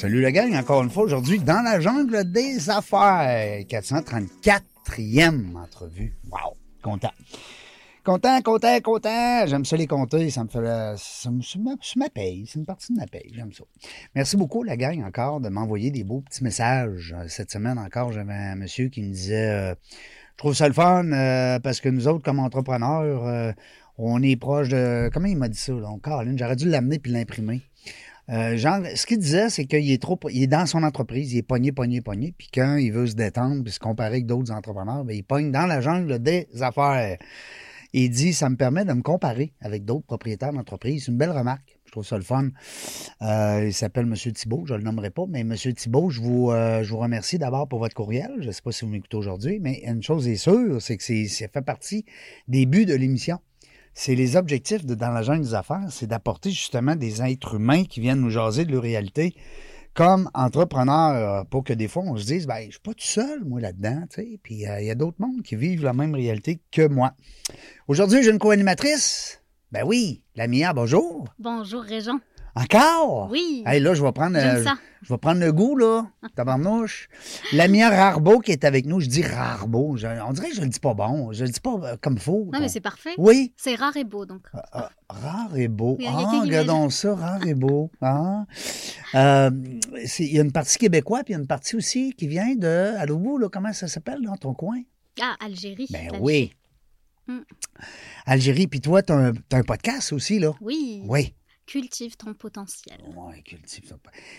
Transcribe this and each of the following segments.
Salut la gang, encore une fois aujourd'hui dans la jungle des affaires. 434e entrevue. Wow, content. Content, content, content. J'aime ça les compter. Ça me fait la- ça me, ça me paye. C'est une partie de ma paye. J'aime ça. Merci beaucoup, la gang, encore, de m'envoyer des beaux petits messages. Euh, Cette semaine encore, j'avais un monsieur qui me disait euh, Je trouve ça le fun euh, parce que nous autres, comme entrepreneurs, on est proche de. Comment il m'a dit ça, là? J'aurais dû l'amener puis l'imprimer. Euh, ce qu'il disait, c'est qu'il est trop, il est dans son entreprise, il est pogné, pogné, pogné, puis quand il veut se détendre puis se comparer avec d'autres entrepreneurs, ben, il pogne dans la jungle des affaires. Il dit, ça me permet de me comparer avec d'autres propriétaires d'entreprise. C'est une belle remarque. Je trouve ça le fun. Euh, il s'appelle M. Thibault, je ne le nommerai pas, mais M. Thibault, je vous, euh, remercie d'abord pour votre courriel. Je ne sais pas si vous m'écoutez aujourd'hui, mais une chose est sûre, c'est que c'est, ça fait partie des buts de l'émission c'est les objectifs de Dans la jungle des affaires, c'est d'apporter justement des êtres humains qui viennent nous jaser de leur réalité comme entrepreneurs, pour que des fois on se dise, ben, je suis pas tout seul, moi, là-dedans, puis euh, il y a d'autres mondes qui vivent la même réalité que moi. Aujourd'hui, j'ai une co-animatrice. Ben oui, la Mia, bonjour. Bonjour Régent. Encore? Oui. Hey, là, je vais prendre, euh, je vais prendre le goût, là, tabarnouche. Lamia Rarbeau qui est avec nous, je dis Rarbeau. Je- on dirait que je le dis pas bon. Je le dis pas euh, comme faux. Non, mais c'est parfait. Oui, C'est rare et beau, donc. ah, rare et beau. A Ah, regardons ça, rare et beau. Ah. Euh, il y a une partie québécois, puis il y a une partie aussi qui vient de, à l'autre bout, là, comment ça s'appelle dans ton coin? Ah, Algérie. Ben oui. Mm. Algérie, puis toi, tu as, un un podcast aussi, là? Oui. Oui. Cultive ton potentiel. Oui, cultive ça.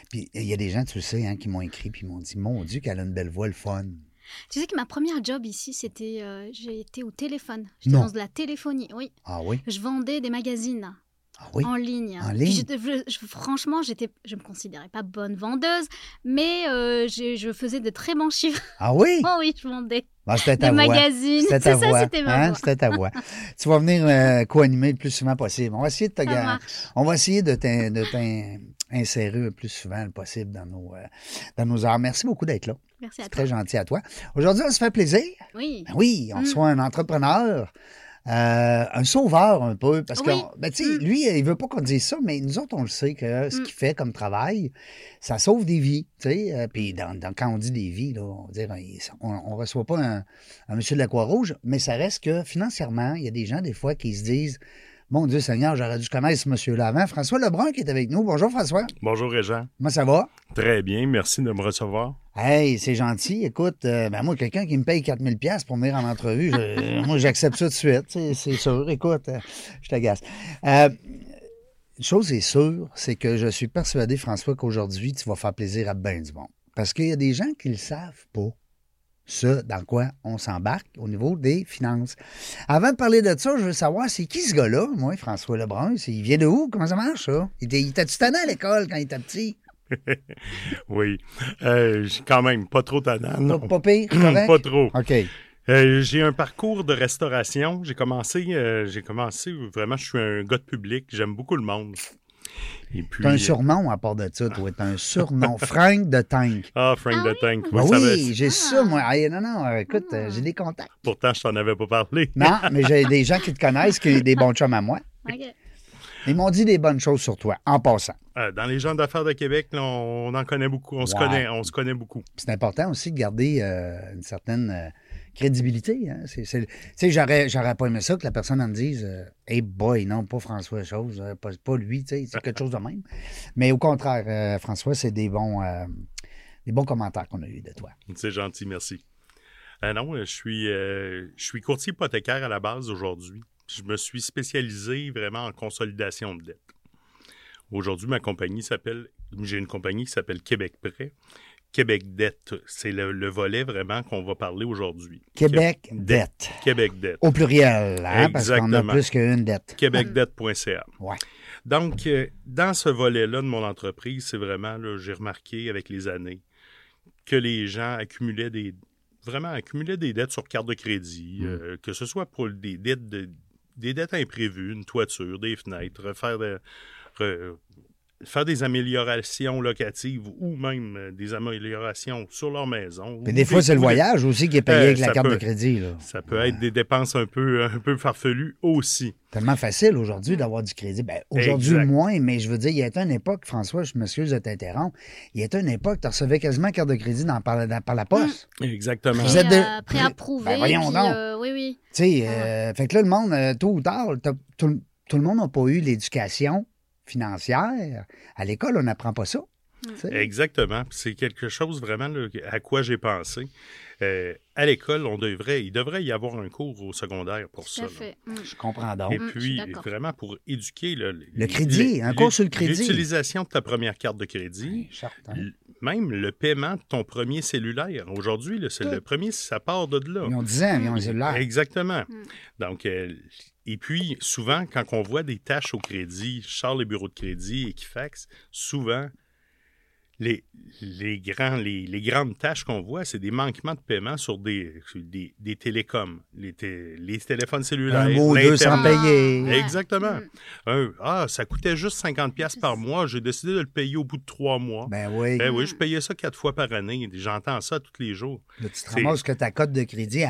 Puis il y a des gens, tu le sais, hein, qui m'ont écrit, puis m'ont dit, mon Dieu, qu'elle a une belle voix, le fun. Tu sais que ma première job ici, c'était. euh, j'ai été au téléphone. J'étais dans de la téléphonie, oui. Ah oui? Je vendais des magazines Ah oui? en ligne. En ligne? j'étais- je- je- franchement, j'étais, je me considérais pas bonne vendeuse, mais euh, je faisais de très bons chiffres. Ah oui? Oh oui, je vendais Ah, c'était ta voix. magazines. C'était ta voix. c'était hein? voix. C'était ta voix. tu vas venir euh, co-animer le plus souvent possible. On va essayer de te. On va essayer de t'in- de t'insérer le plus souvent possible dans nos, euh, dans nos heures. Merci beaucoup d'être là. Merci à toi. très gentil à toi. Aujourd'hui, on se fait plaisir. Oui. Ben oui, on Mm. reçoit un entrepreneur, euh, un sauveur un peu. Parce Oui. que, ben, tu sais, Mm. lui, il veut pas qu'on dise ça, mais nous autres, on le sait que ce Mm. qu'il fait comme travail, ça sauve des vies. tu sais. Euh, Puis dans, dans- quand on dit des vies, là, on, va dire, on ne reçoit pas un, un monsieur de la Croix-Rouge, mais ça reste que financièrement, il y a des gens, des fois, qui se disent Mon Dieu Seigneur, j'aurais dû connaître ce monsieur-là avant. François Lebrun qui est avec nous. Bonjour François. Bonjour Régent. Comment ça va? Très bien, merci de me recevoir. Hey, c'est gentil. Écoute, euh, ben moi, quelqu'un qui me paye 4000 pièces pour venir en entrevue, je- moi, j'accepte ça tout de suite. C'est sûr. Écoute, euh, je t'agace. Euh, une chose est sûre, c'est que je suis persuadé, François, qu'aujourd'hui, tu vas faire plaisir à ben du monde. Parce qu'il y a des gens qui ne le savent pas. Ce dans quoi on s'embarque au niveau des finances. Avant de parler de ça, je veux savoir, c'est qui ce gars-là, moi, François Lebrun? Il vient de où? Comment ça marche, ça? Il était- il était-tu tanné à l'école quand il était petit? Oui, euh, quand même pas trop tannant. Pas, non. pas pire? correct? Pas trop. OK. Euh, j'ai un parcours de restauration. J'ai commencé, euh, j'ai commencé vraiment. Je suis un gars de public. J'aime beaucoup le monde. Et puis, T'as un surnom à part de ça, toi. T'as un surnom. Frank de Tank. ah, Frank the Tank. Vous Ben oui, savez. j'ai ça, moi. Hey, non, non, euh, écoute, euh, j'ai des contacts. Pourtant, je t'en avais pas parlé. Non, mais j'ai des gens qui te connaissent, qui ont des bons chums à moi. Ok. Ils m'ont dit des bonnes choses sur toi, en passant. Euh, dans les gens d'affaires de Québec, là, on, en connaît beaucoup. On se connaît, on se connaît beaucoup. C'est important aussi de garder euh, une certaine euh, crédibilité. Hein. J'aurais, j'aurais pas aimé ça que la personne me dise euh, Hey boy, non, pas François Chose, euh, pas, pas lui, c'est quelque chose de même. Mais au contraire, euh, François, c'est des bons, euh, des bons commentaires qu'on a eus de toi. C'est gentil, merci. Non, je suis, je suis courtier hypothécaire à la base aujourd'hui. Je me suis spécialisé vraiment en consolidation de dette. Aujourd'hui, ma compagnie s'appelle, j'ai une compagnie qui s'appelle Québec Prêt. Québec Dette. C'est le, le volet vraiment qu'on va parler aujourd'hui. Québec Qué- dette. Québec Dette. Au pluriel, hein, parce qu'on a plus qu'une dette. québecdette.ca. Ouais. Donc, euh, dans ce volet-là de mon entreprise, c'est vraiment, j'ai remarqué avec les années que les gens accumulaient des vraiment accumulaient des dettes sur carte de crédit, Mm. euh, que ce soit pour des dettes de- des dettes imprévues, une toiture, des fenêtres, refaire de- re- faire des améliorations locatives ou même euh, des améliorations sur leur maison. Puis ou des fois, c'est le voyage aussi qui est payé Euh, avec la carte peut- de crédit. Là. Ça peut être des dépenses un peu, un peu farfelues aussi. Tellement facile aujourd'hui d'avoir du crédit. Ben, aujourd'hui, moins, mais je veux dire, il y a une époque, François, je m'excuse de t'interrompre, il y a une époque, tu recevais quasiment carte de crédit dans, par, dans- par la poste. Exactement. Vous êtes de- euh, préapprouvé. Ben, voyons puis, donc. euh, oui, oui. Tu sais, euh, fait que là, le monde, tôt ou tard, tout le monde n'a pas eu l'éducation financière. À l'école, on n'apprend pas ça. Exactement. C'est quelque chose vraiment là, à quoi j'ai pensé. Euh, à l'école, on devrait, il devrait y avoir un cours au secondaire pour Tout ça. fait. Mm. Je comprends donc. Et Mm, puis, vraiment pour éduquer là, Le crédit, un cours sur le crédit. L'utilisation de ta première carte de crédit, l- même le paiement de ton premier cellulaire. Aujourd'hui, c'est le premier, ça part de là. Ils ont 10 ans, ils ont un cellulaire. Exactement. Mm. Donc, euh, et puis, souvent, quand on voit des tâches au crédit, Charles les bureaux de crédit, Equifax, souvent, les, les, grands, les, les grandes tâches qu'on voit, c'est des manquements de paiement sur des, sur des, des télécoms, les, té- les téléphones cellulaires. Un mot, deux sans l'Internet. payer. Exactement. Mm. Un, ah, ça coûtait juste 50$ piastres par mois. J'ai décidé de le payer au bout de trois mois. Ben oui. Ben oui, je payais ça quatre fois par année. J'entends ça tous les jours. Là, tu te c'est- ramasses que ta cote de crédit, elle,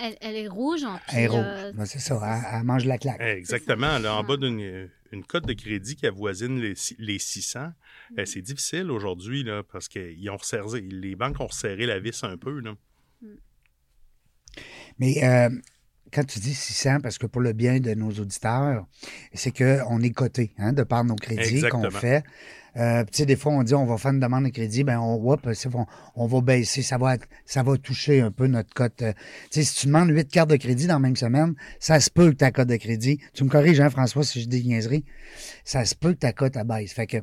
Elle, elle est rouge. En elle est rouge. euh, Ben, c'est ça, elle, elle mange la claque. Exactement. Là, en bas d'une une cote de crédit qui avoisine les, six- les 600, euh, c'est difficile aujourd'hui là, parce que ils ont resserré, les banques ont resserré la vis un peu. Là. Mais euh, quand tu dis 600, parce que pour le bien de nos auditeurs, c'est qu'on est coté hein, de par nos crédits qu'on fait. Euh, tu sais, des fois, on dit on va faire une demande de crédit, ben on, on va baisser, ça va, être- ça va toucher un peu notre cote. Euh, Tu sais, si tu demandes 8 cartes de crédit dans la même semaine, ça se peut que ta cote de crédit, tu me corriges, hein, François, si je dis des niaiseries, ça se peut que ta cote abaisse. Fait que,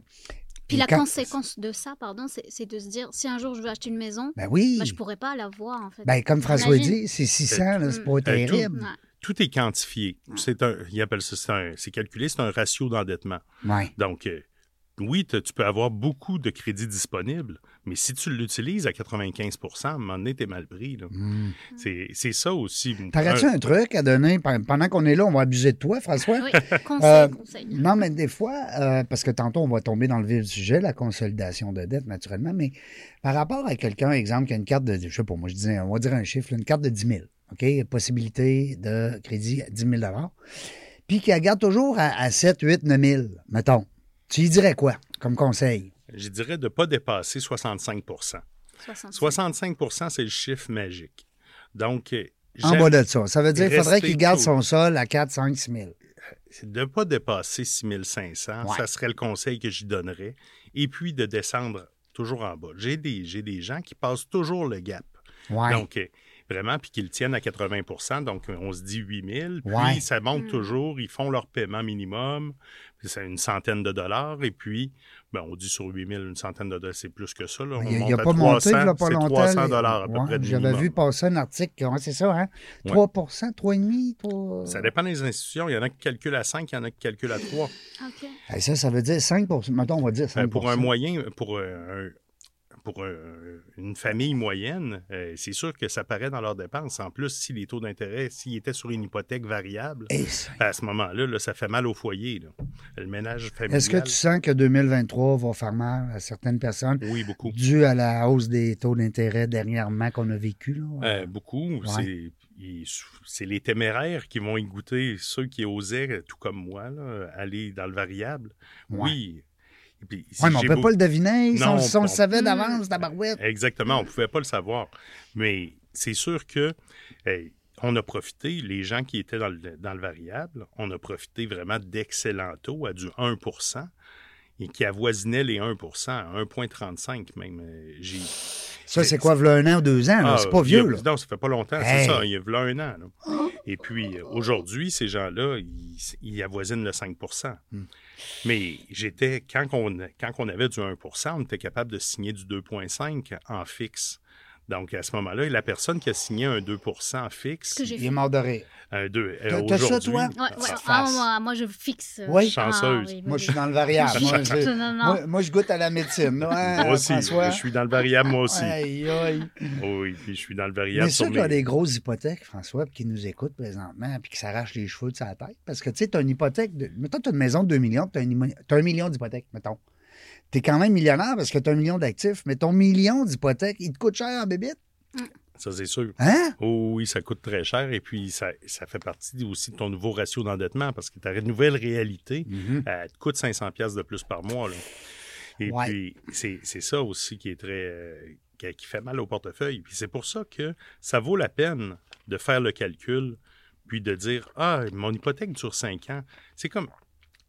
Puis la quand- conséquence de ça, pardon, c'est de se dire si un jour je veux acheter une maison, Ben oui. ben, je pourrais pas l'avoir en fait. Ben, comme François Imagine. dit, c'est 600, là, c'est pas Mm. terrible. Ouais. Tout est quantifié. C'est un, ils appellent ça, c'est un- c'est calculé, c'est un ratio d'endettement. Ouais. Donc, euh, oui, tu peux avoir beaucoup de crédits disponibles, mais si tu l'utilises à 95% à un moment donné, t'es mal pris. là. Mm. C'est c'est ça aussi. T'aurais-tu un truc à donner pe- pendant qu'on est là, on va abuser de toi, François? Oui, conseil, Euh, conseil. Non, mais des fois, euh, parce que tantôt, on va tomber dans le vif du sujet, la consolidation de dette, naturellement, mais par rapport à quelqu'un, exemple, qui a une carte de, je sais pas, moi, je disais, on va dire un chiffre, une carte de 10 000, OK? Possibilité de crédit à 10 000 puis qui la garde toujours à, à 7, 8, 9 000, mettons. Tu lui dirais quoi comme conseil? Je dirais de ne pas dépasser 65 65. 65% c'est le chiffre magique. Donc, euh, En bas de ça. Ça veut dire qu'il faudrait qu'il garde tôt. son sol à 4, 5, 6 000. c'est de ne pas dépasser 6500. Ouais. Ça serait le conseil que j'y donnerais. Et puis de descendre toujours en bas. J'ai des, j'ai des gens qui passent toujours le gap. Ouais. Donc, euh, vraiment, puis qu'ils le tiennent à 80% Donc, on se dit 8 000. Puis, Ouais. ça monte Mm. toujours. Ils font leur paiement minimum. Puis C'est une centaine de dollars. Et puis, ben, on dit sur 8 000, une centaine de dollars, c'est plus que ça. Là. On Il monte n'a à pas monté, 300, il n'y a pas c'est longtemps. 300 les- dollars à peu Ouais, près de J'avais vu passer un article, ouais, c'est ça, hein? 3% 3,5 3... Ça dépend des institutions. Il y en a qui calculent à 5, il y en a qui calculent à 3. OK. Eh, ça, ça veut dire 5 Mettons, on va dire 5 Euh, pour un moyen, pour, euh, un- pour un- une famille moyenne, euh, c'est sûr que ça paraît dans leurs dépenses. En plus, si les taux d'intérêt, s'ils étaient sur une hypothèque variable, ça- à ce moment-là, là, ça fait mal au foyer. là. Le ménage familial. Est-ce que tu sens que 2023 va faire mal à certaines personnes Oui, beaucoup. dû à la hausse des taux d'intérêt dernièrement qu'on a vécu? Là? Euh, beaucoup. C'est- les téméraires qui vont y goûter, ceux qui osaient, tout comme moi, là, aller dans le variable. Ouais. Oui. Puis, si mais on ne peut beau- pas le deviner. Si on, Non, si on le savait d'avance, tabarouette. Exactement, on ne pouvait pas le savoir. Mais c'est sûr que on a profité, les gens qui étaient dans le, dans le variable, on a profité vraiment d'excellents taux à du 1% et qui avoisinaient les 1 à 1,35 même. Euh, J'ai Ça, c'est quoi, v'là un an ou deux ans? Ah, c'est pas a- vieux, là. Non, ça fait pas longtemps. Hey. C'est ça, il y a v'là un an. là. Et puis, euh, aujourd'hui, ces gens-là, ils, ils avoisinent le 5 Hmm. Mais j'étais, quand on, avait du 1% on était capable de signer du 2,5 en fixe. Donc, à ce moment-là, la personne qui a signé un 2 en fixe, que j'ai Il est mort de rire. un 2, T'as- t'as ça, toi? Ouais, ouais. Ah, moi, moi, je fixe. euh, Oui. ah, Chanceuse. oui, oui, Moi, je suis dans le variable. moi, je, Non, non. moi, moi, je goûte à la médecine. Moi aussi, François? je suis dans le variable, moi aussi. Aïe, aïe. Oui, puis je suis dans le variable Mais ceux qui ont des grosses hypothèques, François, puis qui nous écoutent présentement, puis qui s'arrachent les cheveux de sa tête, parce que tu sais, tu as une hypothèque, de... mettons, tu as une maison de 2 millions, tu as, un million d'hypothèques, mettons. Tu es quand même millionnaire parce que tu as un million d'actifs, mais ton million d'hypothèques, il te coûte cher en bébite. Ça, c'est sûr. Hein? Oh oui, ça coûte très cher et puis ça, ça fait partie aussi de ton nouveau ratio d'endettement parce que ta nouvelle réalité, Mhm. elle te coûte 500 pièces de plus par mois. là. Et Ouais. puis, c'est ça aussi qui est très... euh, qui, qui fait mal au portefeuille. Puis c'est pour ça que ça vaut la peine de faire le calcul puis de dire, ah, mon hypothèque dure 5 ans. C'est comme...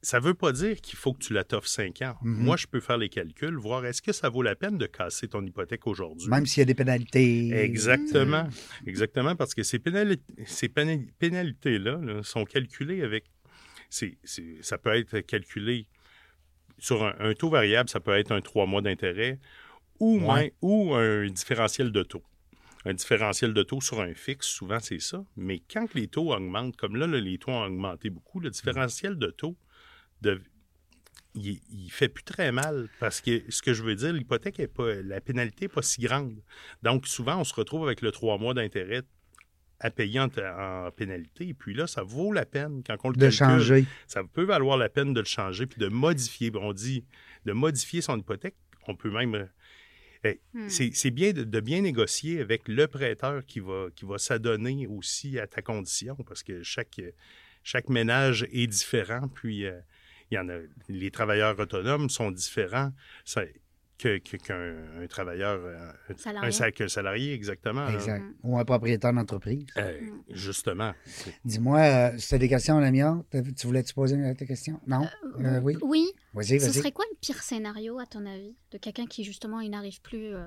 Ça veut pas dire qu'il faut que tu la t'offres 5 ans. Mhm. Moi, je peux faire les calculs, voir est-ce que ça vaut la peine de casser ton hypothèque aujourd'hui. Même s'il y a des pénalités. Exactement. Exactement, parce que ces, pénali- ces pénali- pénalités-là là, sont calculées avec. ça peut être calculé sur un, un taux variable, ça peut être un trois mois d'intérêt ou, Ouais. ou un différentiel de taux. Un différentiel de taux sur un fixe, souvent c'est ça. Mais quand les taux augmentent, comme là, là, les taux ont augmenté beaucoup, le différentiel de taux, de, il, il fait plus très mal parce que ce que je veux dire, l'hypothèque est pas, la pénalité n'est pas si grande. Donc souvent, on se retrouve avec le trois mois d'intérêt à payer en, en pénalité. Et puis là, ça vaut la peine quand on le De calcule. changer. Ça peut valoir la peine de le changer puis de modifier. On dit de modifier son hypothèque. On peut même. euh, Hmm. C'est c'est bien de, de bien négocier avec le prêteur qui va, qui va s'adonner aussi à ta condition parce que chaque, chaque ménage est différent. Puis euh, il y en a. Les travailleurs autonomes sont différents ça- que- que- qu'un un travailleur. euh, un- Salarié. Un, sa- qu'un salarié, exactement. Exact. Ou un propriétaire d'entreprise. Euh, justement. C'est- Dis-moi, euh, c'était des questions, Lamia? Tu voulais-tu poser tes questions? Non? Euh, oui? Oui. Vas-y, Ce serait quoi le pire scénario, à ton avis, de quelqu'un qui, justement, il n'arrive plus euh,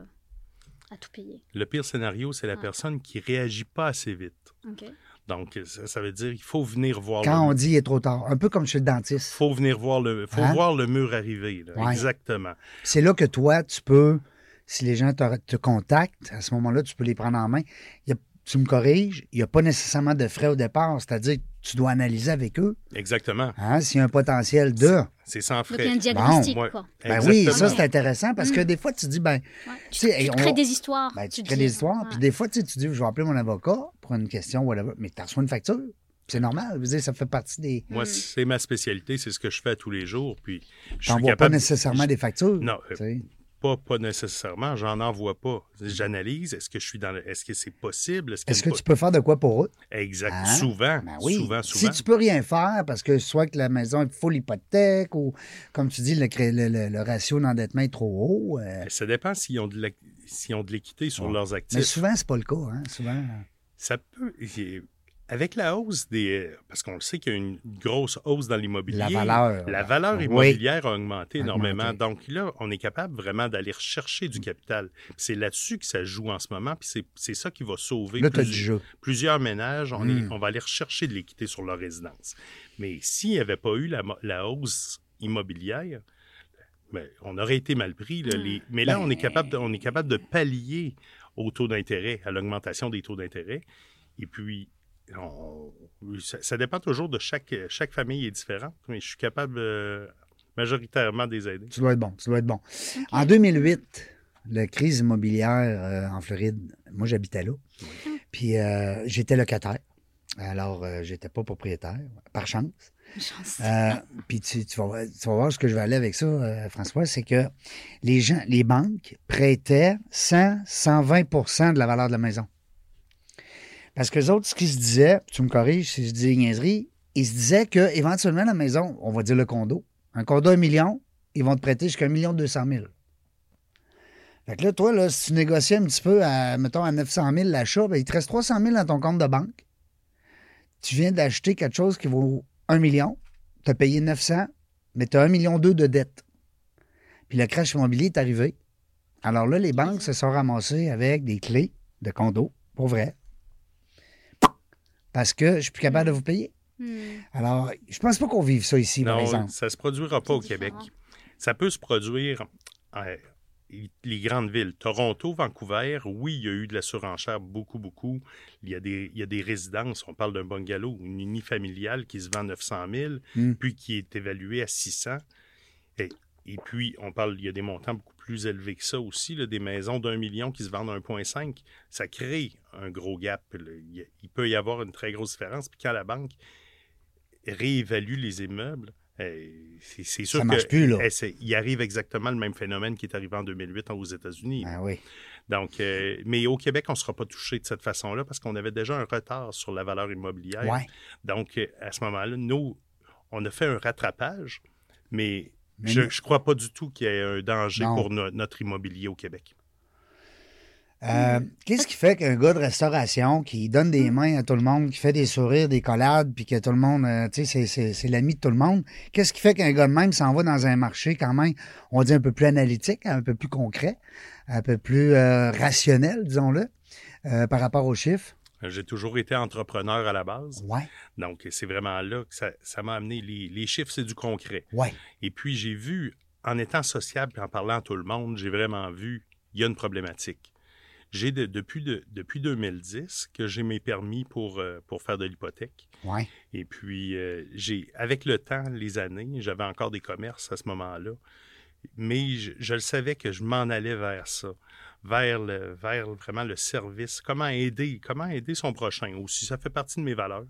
à tout payer? Le pire scénario, c'est la Ouais. personne qui réagit pas assez vite. OK. Donc, ça, ça veut dire qu'il faut venir voir Quand le on dit il est trop tard, un peu comme chez le dentiste. faut venir voir le faut Hein? voir le mur arriver. là. Ouais. Exactement. C'est là que toi, tu peux, si les gens te, te contactent, à ce moment-là, tu peux les prendre en main. Il y a- tu me corriges, il n'y a pas nécessairement de frais au départ, c'est-à-dire tu dois analyser avec eux Exactement. hein, s'il y a un potentiel de. C'est sans Donc, il y a un frais. diagnostic, Bon, ouais. quoi. Ben oui, ça c'est intéressant parce que des fois tu dis, ben, Ouais. Tu Tu, sais, tu on- crées des histoires. ben, tu crées dis. des histoires, puis des fois tu, sais, tu dis, je vais appeler mon avocat pour une question, whatever, mais tu reçois une facture. C'est normal, je veux dire, ça fait partie des. Moi, Mm. c'est ma spécialité, c'est ce que je fais tous les jours. Puis, je Tu suis n'envoies pas capable. nécessairement des factures. Non, euh. Pas, pas nécessairement. J'en envoie pas. J'analyse. Est-ce que je suis dans. le- Est-ce que c'est possible Est-ce, que tu peux faire de quoi pour eux? Exact. Hein? Souvent. Ben oui. Souvent. Souvent. Si tu peux rien faire parce que soit que la maison est full hypothèque ou, comme tu dis, le, le- ratio d'endettement est trop haut. euh, Ça dépend s'ils ont de la- s'ils ont de l'équité sur Ouais. leurs mais actifs. souvent, c'est pas le cas. Hein? Souvent. Ça peut. Avec la hausse des. Parce qu'on le sait qu'il y a une grosse hausse dans l'immobilier. La valeur. La valeur Oui. immobilière a augmenté Augmenté. énormément. Donc là, on est capable vraiment d'aller rechercher du capital. C'est là-dessus que ça joue en ce moment. Puis c'est- ça qui va sauver Là, jeu. plusieurs ménages. On, Mm. est- on va aller rechercher de l'équité sur leur résidence. Mais s'il n'y avait pas eu la, hausse immobilière, ben, on aurait été mal pris. là. Les- mais là, Ben- on, est capable de, on est capable de pallier au taux d'intérêt, à l'augmentation des taux d'intérêt. Et puis, on- ça, ça dépend toujours de chaque, chaque famille est différente, mais je suis capable euh, majoritairement de les aider. Tu dois être bon. Tu dois être bon. En 2008, la crise immobilière euh, en Floride, moi, j'habitais là. Puis euh, j'étais locataire. Alors, euh, j'étais pas propriétaire, par chance. Chance. Euh, puis tu, tu vas, voir- tu vas voir ce que je vais aller avec ça, euh, François, c'est que les gens, les banques prêtaient 100, 120% de la valeur de la maison. Parce que les autres, ce qu'ils se disaient, tu me corriges si je dis des niaiseries, ils se disaient que éventuellement la maison, on va dire le condo, un condo à un million, ils vont te prêter jusqu'à un million deux cent mille. Fait que là, toi, là, si tu négociais un petit peu à, mettons, à 900 000 l'achat, ben, il te reste 300 000 dans ton compte de banque. Tu viens d'acheter quelque chose qui vaut 1 million, tu as payé 900, mais tu as 1 million 2 de dette. Puis le crash immobilier est arrivé. Alors là, les banques se sont ramassées avec des clés de condo, pour vrai. Parce que je suis plus capable de vous payer. Hmm. Alors, je pense pas qu'on vive ça ici, par Non, exemple. ça se produira pas au Québec. Ça peut se produire euh, les grandes villes. Toronto, Vancouver, oui, il y a eu de la surenchère beaucoup, beaucoup. Il y a des, il y a des résidences. On parle d'un bungalow, une unifamiliale qui se vend 900 000, Mm. puis qui est évaluée à 600. Et, et puis, on parle, il y a des montants beaucoup plus élevés que ça aussi, là, des maisons d'un million qui se vendent à 1,5. Ça crée un gros gap. Il, peut y avoir une très grosse différence. Puis quand la banque réévalue les immeubles, euh, c'est sûr Ça que marche plus, là. eh, arrive exactement le même phénomène qui est arrivé en 2008 aux États-Unis. Ah oui. Donc, euh, mais au Québec, on ne sera pas touché de cette façon-là parce qu'on avait déjà un retard sur la valeur immobilière. Ouais. Donc, euh, à ce moment-là, nous, on a fait un rattrapage, Mais je ne crois pas du tout qu'il y ait un danger Non. pour no- notre immobilier au Québec. Euh, Qu'est-ce qui fait qu'un gars de restauration qui donne des mains à tout le monde, qui fait des sourires, des collades, puis que tout le monde, euh, tu sais, c'est- l'ami de tout le monde, qu'est-ce qui fait qu'un gars de même s'en va dans un marché quand même, on dit un peu plus analytique, un peu plus concret, un peu plus euh, rationnel, disons-le, par rapport aux chiffres? J'ai toujours été entrepreneur à la base. Ouais, Donc, c'est vraiment là que ça m'a amené. Les, les chiffres, c'est du concret. ouais. Et puis, j'ai vu, en étant sociable et en parlant à tout le monde, j'ai vraiment vu, il y a une problématique. J'ai de- depuis, de- depuis 2010 que j'ai mes permis pour, euh, pour faire de l'hypothèque. Ouais. Et puis, euh, j'ai, avec le temps, les années, j'avais encore des commerces à ce moment-là. Mais je, je le savais que je m'en allais vers ça, vers, le, vers vraiment le service. Comment aider, comment aider son prochain aussi. Ça fait partie de mes valeurs.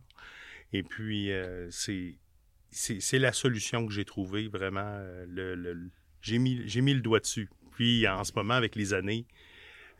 Et puis, euh, c'est, la solution que j'ai trouvée, vraiment. euh, le, le- j'ai, mis, j'ai mis le doigt dessus. Puis, en ce moment, avec les années,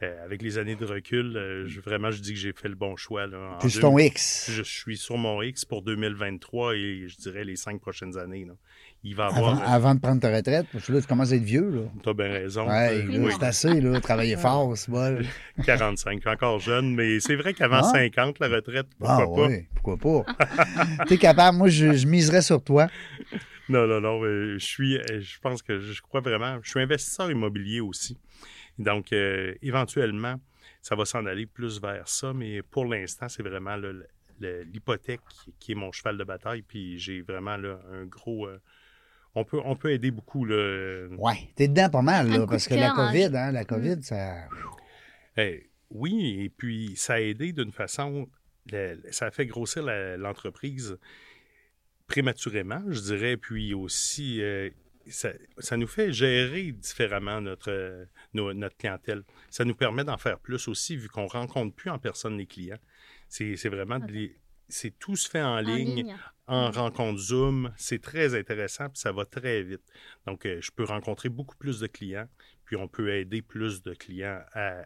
euh, avec les années de recul, euh, je, vraiment, je dis que j'ai fait le bon choix. Là, en Plus deux- ton X. je suis sur mon X pour 2023 et je dirais les cinq prochaines années. là. Il va y Avant, avoir. euh, avant de prendre ta retraite, parce que là, tu commences à être vieux, là. T'as bien raison. Ouais, Euh, oui, c'est assez, là. Travailler fort, c'est bon. 45, je suis encore jeune, mais c'est vrai qu'avant Ah. 50, la retraite, pourquoi Ah, pas? oui, pourquoi pas? T'es capable, moi, je, je miserais sur toi. Non, non, non. mais je suis, euh, je pense que je crois vraiment. Je suis investisseur immobilier aussi. Donc, euh, éventuellement, ça va s'en aller plus vers ça, mais pour l'instant, c'est vraiment l'hypothèque qui est mon cheval de bataille. Puis j'ai vraiment là, un gros. euh, on, peut, on peut aider beaucoup. Là, Ouais, t'es dedans pas mal, là, parce que la cœur, hein, COVID, hein, la COVID, ça. Eh, oui, et puis ça a aidé d'une façon, le- ça a fait grossir l'entreprise prématurément, je dirais, puis aussi, euh, ça, ça nous fait gérer différemment notre, euh, nos- notre clientèle. Ça nous permet d'en faire plus aussi, vu qu'on rencontre plus en personne les clients. C'est c'est vraiment, de les- c'est tout se fait en, En ligne, ligne. en rencontre Zoom. C'est très intéressant, puis ça va très vite. Donc, euh, je peux rencontrer beaucoup plus de clients, puis on peut aider plus de clients à. à-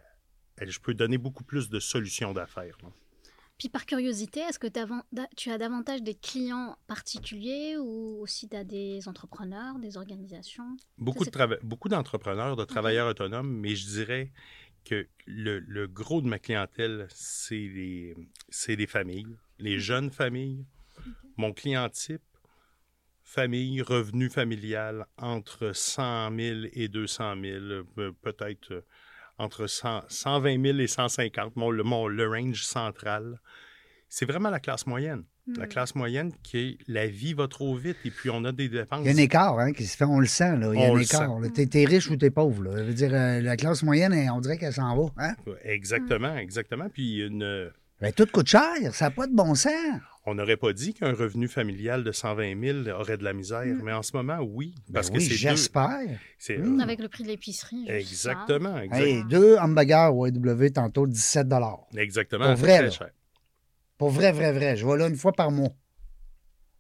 je peux donner beaucoup plus de solutions d'affaires. Puis par curiosité, est-ce que tu as davantage des clients particuliers ou aussi tu as des entrepreneurs, des organisations? Beaucoup, de d'entrepreneurs, de travailleurs autonomes, mais je dirais que le, le gros de ma clientèle, c'est les, c'est les familles, les jeunes familles. Mon client type, famille, revenu familial entre 100 000 et 200 000, euh, peut-être euh, entre 100 120 000 et 150, mon, le, mon- le range central. C'est vraiment la classe moyenne. La Hmm. classe moyenne qui est la vie va trop vite et puis on a des dépenses. Il y a un écart, hein, qui se fait, on le sent, là. Il y a On un écart. T'es, t'es riche ou t'es pauvre, là. Je veux dire, euh, la classe moyenne, on dirait qu'elle s'en va, hein? Exactement, exactement. Puis une, Ben, tout coûte cher, ça n'a pas de bon sens. on n'aurait pas dit qu'un revenu familial de 120 000 aurait de la misère, mais en ce moment, oui. Ben Parce que oui, c'est deux. j'espère. c'est- Mm. Avec le prix de l'épicerie. Exactement, exact- Hey, deux hamburgers au AW tantôt, 17 exactement. Pour c'est vrai, très cher. Pour vrai, vrai, vrai. Je vais là une fois par mois.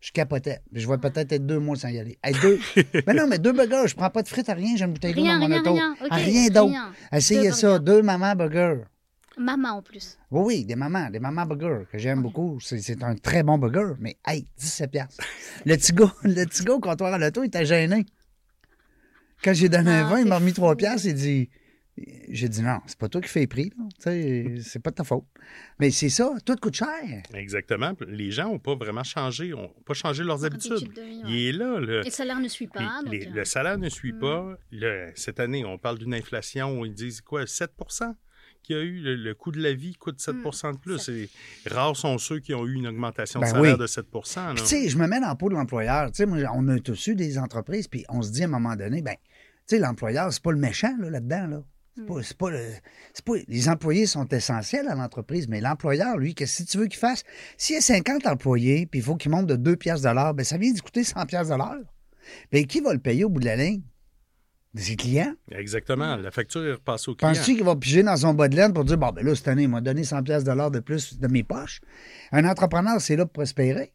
Je capotais. Je vais peut-être être deux mois sans y aller. Hey, deux. mais non, mais deux burgers, je prends pas de frites à rien, j'ai une bouteille d'eau dans mon auto. rien. Ah, rien d'autre. rien. Essayez Deux ça, burgers. deux mamans burgers. Maman en plus. Oui, oui, des mamans, des mamans burgers que j'aime beaucoup. C'est, un très bon burger, mais hey, 17 piastres. Le petit gars, le petit gars au comptoir à l'auto, il était gêné. Quand j'ai donné un Ah, 20, il m'a remis 3 fou. piastres, il dit J'ai dit non, c'est pas toi qui fais les prix, là. Tu sais, c'est pas de ta faute. Mais c'est ça, tout coûte cher. Exactement. Les gens n'ont pas vraiment changé, n'ont pas changé leurs habitudes. Habitude de vie, ouais. Il est là, le, Et le salaire ne suit les- pas. donc, les- euh, le salaire ne suit Mm. pas. Le- cette année, on parle d'une inflation où ils disent quoi, 7 qu'il y a eu. Le, le coût de la vie coûte 7% de plus. Et rares sont ceux qui ont eu une augmentation Ben de salaire oui. de 7 là. Puis, tu sais, je me mets dans le pot de l'employeur. Tu sais, moi, on a tous eu des entreprises, puis on se dit à un moment donné, ben, tu sais, l'employeur, c'est pas le méchant, là, là-dedans, là. C'est pas, c'est pas le- c'est pas- les employés sont essentiels à l'entreprise, mais l'employeur, lui, qu'est-ce que tu veux qu'il fasse? S'il y a 50 employés, puis il faut qu'il monte de 2 piastres de l'heure, ben, ça vient d'y coûter 100 piastres de l'heure. Ben, qui va le payer au bout de la ligne? Ben, Ses clients. Exactement. La facture est repassée au client. Penses-tu qu'il va piger dans son bas de laine pour dire, bon, ben là, cette année, il m'a donné 100 piastres de de plus de mes poches? Un entrepreneur, c'est là pour prospérer.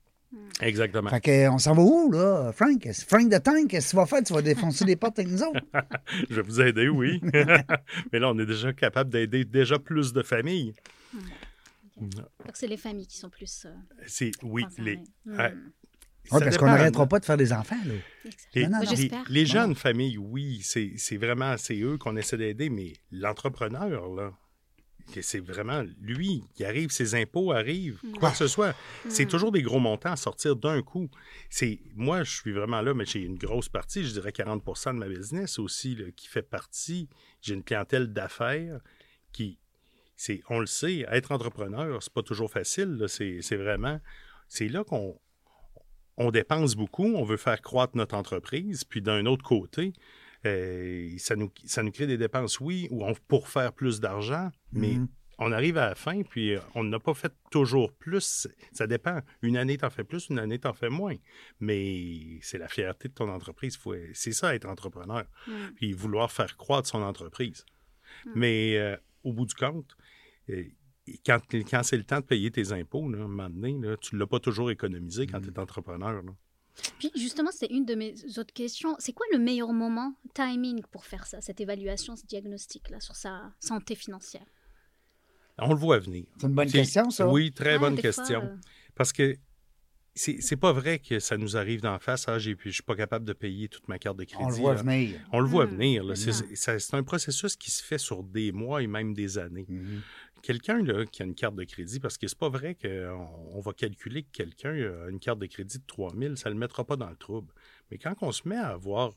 Exactement. Fait que, on s'en va où, là, Frank? Frank de Tank, qu'est-ce que tu vas faire? Tu vas défoncer des portes avec nous autres? Je vais vous aider, oui. Mais là, on est déjà capable d'aider déjà plus de familles. donc c'est les familles qui sont plus. euh, C'est oui, les, Mm. ouais, Oui, parce qu'on n'arrêtera pas de faire des enfants, là. Les, Non, non, Moi, non. les- j'espère. les jeunes familles, oui, c'est c'est vraiment, c'est eux qu'on essaie d'aider, mais l'entrepreneur, là, c'est vraiment lui qui arrive, ses impôts arrivent, quoi que ce soit. C'est toujours des gros montants à sortir d'un coup. C'est Moi, je suis vraiment là, mais j'ai une grosse partie, je dirais 40% de ma business aussi, là, qui fait partie. J'ai une clientèle d'affaires qui. c'est On le sait, être entrepreneur, c'est pas toujours facile. c'est vraiment. C'est là qu'on on dépense beaucoup, on veut faire croître notre entreprise, puis d'un autre côté, euh, ça, nous, ça nous crée des dépenses, oui, ou on- pour faire plus d'argent, mais Mhm. on arrive à la fin, puis euh, on n'a pas fait toujours plus. Ça dépend. Une année, t'en fais plus, une année, t'en fais moins. Mais c'est la fierté de ton entreprise. Faut- C'est ça, être entrepreneur. Mm. Puis vouloir faire croître son entreprise. Mais euh, au bout du compte, euh, quand, quand c'est le temps de payer tes impôts, là, à un moment donné, là, tu ne l'as pas toujours économisé quand tu es entrepreneur. là. Puis justement, c'est une de mes autres questions. C'est quoi le meilleur moment, timing, pour faire ça, cette évaluation, ce diagnostic-là sur sa santé financière? On le voit venir. C'est une bonne C'est- question, ça. Oui, très Ouais, bonne fois, question. euh, Parce que c'est c'est pas vrai que ça nous arrive d'en face. Ah, j'ai- je suis pas capable de payer toute ma carte de crédit. On le voit là. venir. On le voit Hmm. venir. là. C'est Exactement. c'est- c'est un processus qui se fait sur des mois et même des années. Mhm. Quelqu'un qui a une carte de crédit, parce que c'est pas vrai qu'on on va calculer que quelqu'un a une carte de crédit de 3000, ça ne le mettra pas dans le trouble. Mais quand on se met à avoir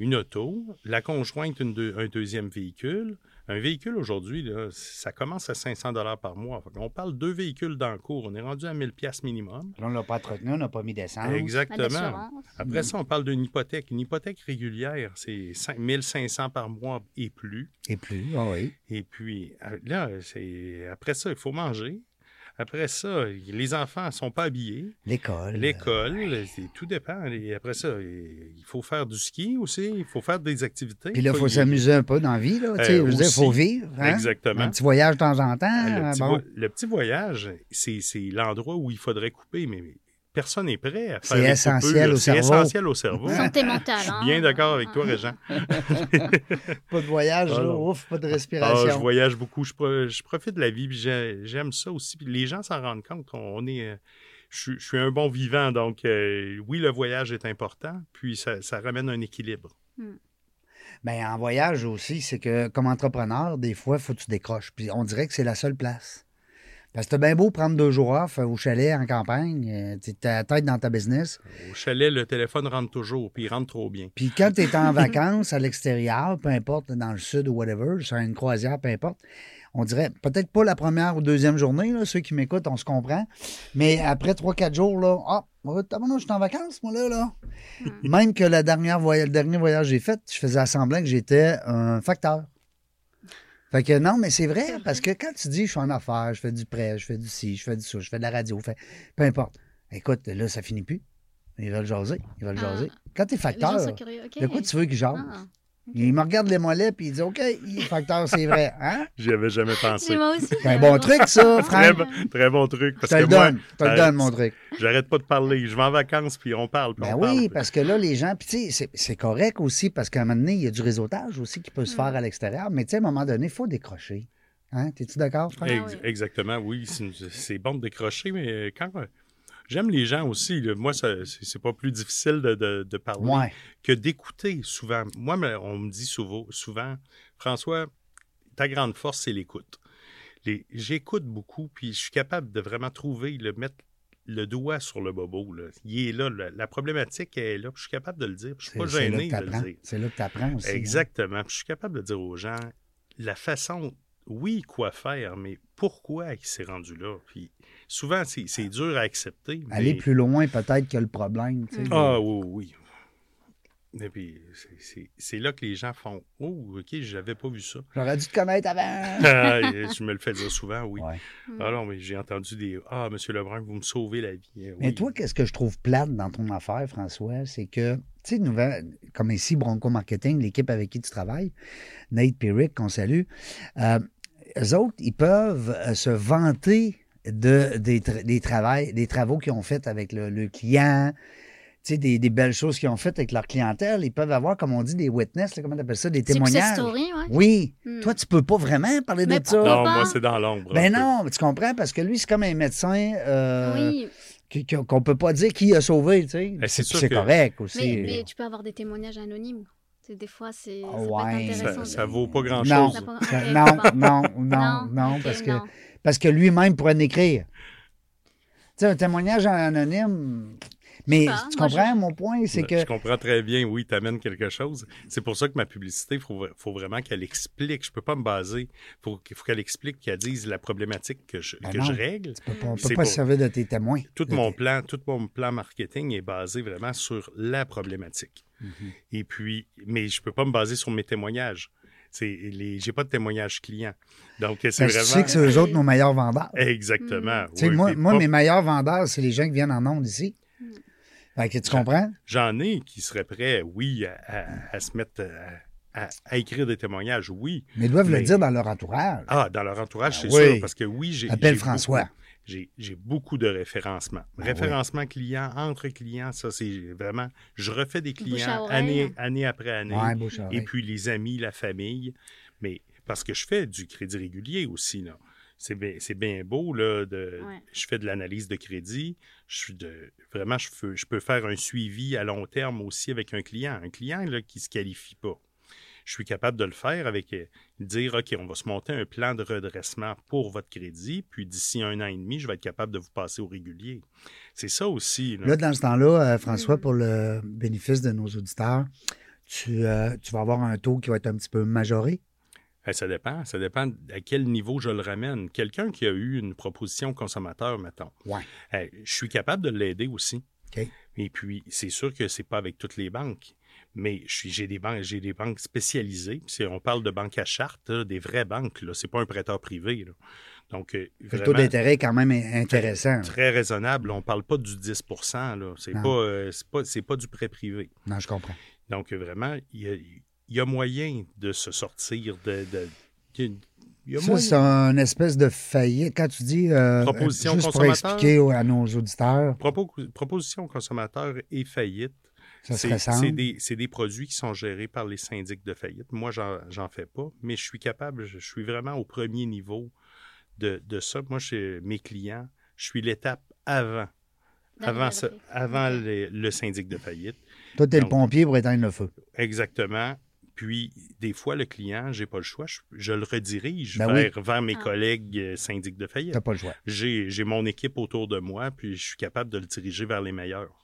une auto, la conjointe une deux- un deuxième véhicule, un véhicule aujourd'hui, ça commence à 500 dollars par mois. on parle deux véhicules dans le cours, on est rendu à 1000 pièces minimum. Là, on l'a pas entretenu, on n'a pas mis d'essence. Exactement. Après ça, on parle d'une hypothèque. Une hypothèque régulière, c'est 5 1500 par mois et plus. Et plus, ah oui. Et puis, euh, là, c'est après ça, il faut manger. Après ça, les enfants ne sont pas habillés. L'école. L'école, tout dépend. Et après ça, il faut faire du ski aussi. Il faut faire des activités. Puis là, il faut s'amuser un peu dans la vie, Euh, il faut aussi. vivre. hein? Exactement. Un petit voyage de temps en temps. Ah, Le petit, bon. vo- le petit voyage, c'est c'est l'endroit où il faudrait couper, mais personne n'est prêt à faire C'est essentiel au C'est cerveau. essentiel au cerveau. Santé mentale. Je suis hein. bien d'accord avec toi, Régent. Pas de voyage, Ah, là. non. Ouf, pas de Ah, je respiration. voyage beaucoup. Je, pro- je profite de la vie. J'aime ça aussi. Puis les gens s'en rendent compte. On est, euh, je, suis- je suis un bon vivant. Donc, euh, oui, le voyage est important. Puis, ça, ça ramène un équilibre. Ben, en voyage aussi, c'est que comme entrepreneur, des fois, il faut que tu décroches. Puis on dirait que c'est la seule place. Parce que t'as bien beau prendre deux jours off euh, au chalet en campagne, euh, tu la tête dans ta business. Au chalet, le téléphone rentre toujours. Puis, il rentre trop bien. Puis quand tu es en vacances à l'extérieur, peu importe, dans le sud ou whatever, sur une croisière, peu importe, on dirait peut-être pas la première ou deuxième journée, là, ceux qui m'écoutent, on se comprend. Mais après trois, quatre jours, là, ah, oh, je suis en vacances, moi, là, là. Même que la dernière voyage, le dernier voyage que j'ai fait, je faisais semblant que j'étais un facteur. Fait que non, mais c'est vrai, parce que quand tu dis je suis en affaires, je fais du prêt, je fais du ci, je fais du ça, je fais de la radio, je fais- peu importe. Écoute, là, ça finit plus. Ils veulent jaser. Ils veulent Ah. jaser. Quand t'es facteur, sont curieux. ok. de quoi tu veux qu'ils jasent? Ah. Il me regarde les mollets puis il dit OK, facteur, c'est vrai. Hein? J'y avais jamais pensé. C'est un bon truc, ça, Très, Franck. bon- très bon truc. Je Parce te que le moi, donne. Je te le euh, donne, mon truc. J'arrête pas de parler. Je vais en vacances, puis on parle. puis Ben on oui, parle. parce que là, les gens, puis c'est- c'est correct aussi parce qu'à un moment donné, il y a du réseautage aussi qui peut se Mm. faire à l'extérieur. Mais tu sais, à un moment donné, il faut décrocher. Hein? T'es-tu d'accord, Franck? Exactement, oui. C'est c'est bon de décrocher, mais quand. J'aime les gens aussi. là. Moi, c'est pas plus difficile de, de- de parler Ouais. que d'écouter souvent. Moi, on me dit souvent, souvent François, ta grande force, c'est l'écoute. J'écoute beaucoup, puis je suis capable de vraiment trouver, le mettre le doigt sur le bobo. là. Il est là, la, la problématique est là, puis je suis capable de le dire. Je suis pas gêné de le dire. C'est là que tu apprends aussi. hein. Exactement. Je suis capable de dire aux gens la façon, oui, quoi faire, mais pourquoi il s'est rendu là? Puis souvent, c'est c'est dur à accepter. Aller plus loin, peut-être que le problème. tu sais. Ah oui, oui. Et puis, c'est- là que les gens font Oh, OK, j'avais pas vu ça. J'aurais dû te connaître avant. Ah, je me le fais dire souvent, oui. Ouais. Ah non, mais j'ai entendu des Ah, monsieur Lebrun, vous me sauvez la vie. Eh Mais toi, qu'est-ce que je trouve plate dans ton affaire, François, c'est que, tu sais, nouvelle, comme ici, Bronco Marketing, l'équipe avec qui tu travailles, Nate Pirrick, qu'on salue, euh, eux autres, ils peuvent euh, se vanter de, des, tra- des, travaux qu'ils ont fait avec le, le client, tu sais, des, des belles choses qu'ils ont faites avec leur clientèle. Ils peuvent avoir, comme on dit, des witness, là, comment on appelle ça, des témoignages. story, ouais. Oui. Hmm. Toi, tu peux pas vraiment parler Mais de ça. Non, moi, c'est dans l'ombre. Ben non, mais tu comprends, parce que lui, c'est comme un médecin euh, Oui, qu'on peut pas dire qui a sauvé, tu sais. Ben, c'est correct aussi. mais, mais tu peux avoir des témoignages anonymes. Des fois, c'est ça peut être Ouais. intéressant. Ça, ça vaut pas grand-chose. Ça ça- non, non, non, Non, non, parce que non. parce que lui-même pourrait l'écrire. Tu sais, un témoignage anonyme. Mais pas, tu moi, comprends mon point, c'est que Je comprends très bien, oui, tu amènes quelque chose. C'est pour ça que ma publicité, il faut, faut vraiment qu'elle explique. Je peux pas me baser. Il faut, faut qu'elle explique, qu'elle dise la problématique que je, Ben que non. je règle. on peut, on peut pas pour- se servir de tes témoins. Tout De mon tes- plan, tout mon plan marketing est basé vraiment sur la problématique. Mhm. Et puis, mais je peux pas me baser sur mes témoignages. C'est les, j'ai pas de témoignages clients. Donc c'est que vraiment tu sais que c'est eux autres nos meilleurs vendeurs. exactement. Tu sais, oui, moi, moi pas- mes meilleurs vendeurs, c'est les gens qui viennent en ondes ici. Fait que tu comprends? J'en ai qui seraient prêts, oui, à, à- à se mettre à, à- à écrire des témoignages, oui. Mais ils doivent le dire dans leur entourage. Ah, dans leur entourage, Ah c'est oui. sûr, parce que oui, j'ai. Appelle j'ai François. beaucoup- J'ai j'ai beaucoup de référencement. Ah référencement client, entre clients, ça, c'est vraiment. Je refais des clients année, année après année. Ouais, Et puis les amis, la famille. Mais parce que je fais du crédit régulier aussi, là. C'est bien, c'est bien beau, là. De, Ouais. Je fais de l'analyse de crédit. Je suis de, vraiment, je peux, je peux faire un suivi à long terme aussi avec un client. Un client là, qui ne se qualifie pas. Je suis capable de le faire avec euh, dire OK, on va se monter un plan de redressement pour votre crédit, puis d'ici un an et demi, je vais être capable de vous passer au régulier. C'est ça aussi. là. Là, dans ce temps-là, euh, François, pour le bénéfice de nos auditeurs, tu, euh, tu vas avoir un taux qui va être un petit peu majoré. Eh, ça dépend. Ça dépend à quel niveau je le ramène. Quelqu'un qui a eu une proposition consommateur, mettons, Ouais. eh, je suis capable de l'aider aussi. Et puis, c'est sûr que c'est pas avec toutes les banques. Mais j'ai des banques, j'ai des banques spécialisées. On parle de banques à charte, là, des vraies banques. Là. C'est pas un prêteur privé. là. Donc, euh, Le taux d'intérêt est quand même intéressant. très raisonnable. On parle pas du 10 là. C'est Non. pas, euh, pas, du prêt privé. Non, je comprends. Donc, vraiment, il y a, il y a moyen de se sortir de. de- il y a- il y a Ça, moyen. c'est une espèce de faillite. Quand tu dis. euh, Proposition juste pour consommateur? expliquer à nos auditeurs, Propo- proposition consommateur et faillite. ça C'est c'est des, c'est des produits qui sont gérés par les syndics de faillite. Moi, j'en j'en fais pas, mais je suis capable, je, je suis vraiment au premier niveau de, de ça. Moi, chez mes clients, je suis l'étape avant, avant, Dans avant le, syndic de faillite. Toi, tu es le pompier pour éteindre le feu. Exactement. Puis, des fois, le client, j'ai pas le choix, je, je le redirige Ben oui. vers, vers mes Ah. collègues euh, syndics de faillite. Tu pas le choix. J'ai j'ai mon équipe autour de moi, puis je suis capable de le diriger vers les meilleurs.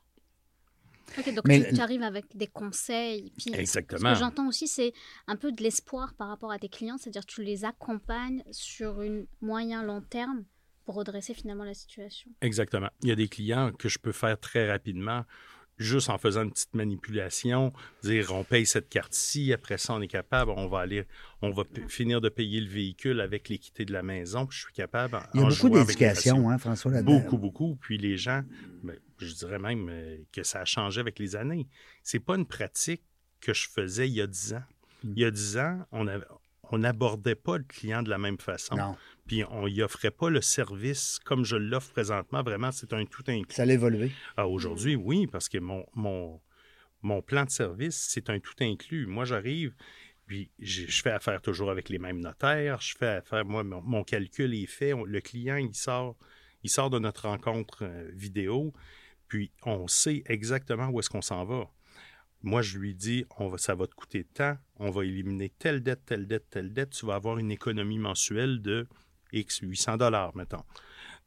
Ok, donc Mais tu, arrives avec des conseils. Puis Ce Exactement. que j'entends aussi, c'est un peu de l'espoir par rapport à tes clients, c'est-à-dire tu les accompagnes sur une moyen long terme pour redresser finalement la situation. Exactement. Il y a des clients que je peux faire très rapidement, juste en faisant une petite manipulation, dire on paye cette carte-ci, après ça on est capable, on va aller, on va finir de payer le véhicule avec l'équité de la maison, puis je suis capable. Il y a en beaucoup d'éducation, hein, François, là-dedans. Beaucoup, beaucoup. Puis les gens, ben, je dirais même euh, que ça a changé avec les années. C'est pas une pratique que je faisais il y a dix ans. Hmm. Il y a dix ans, on avait- on n'abordait pas le client de la même façon. Non, Puis on y offrait pas le service comme je l'offre présentement. Vraiment, c'est un tout inclus. ça a évolué. Ah, Aujourd'hui, oui, parce que mon, mon, mon plan de service, c'est un tout inclus. Moi, j'arrive, puis je, je fais affaire toujours avec les mêmes notaires. Je fais affaire, moi, mon, mon calcul est fait. On- le client, il sort, il sort de notre rencontre euh, vidéo, puis on sait exactement où est-ce qu'on s'en va. Moi, je lui dis, on va, ça va te coûter tant, on va éliminer telle dette, telle dette, telle dette, tu vas avoir une économie mensuelle de X 800 dollars, mettons.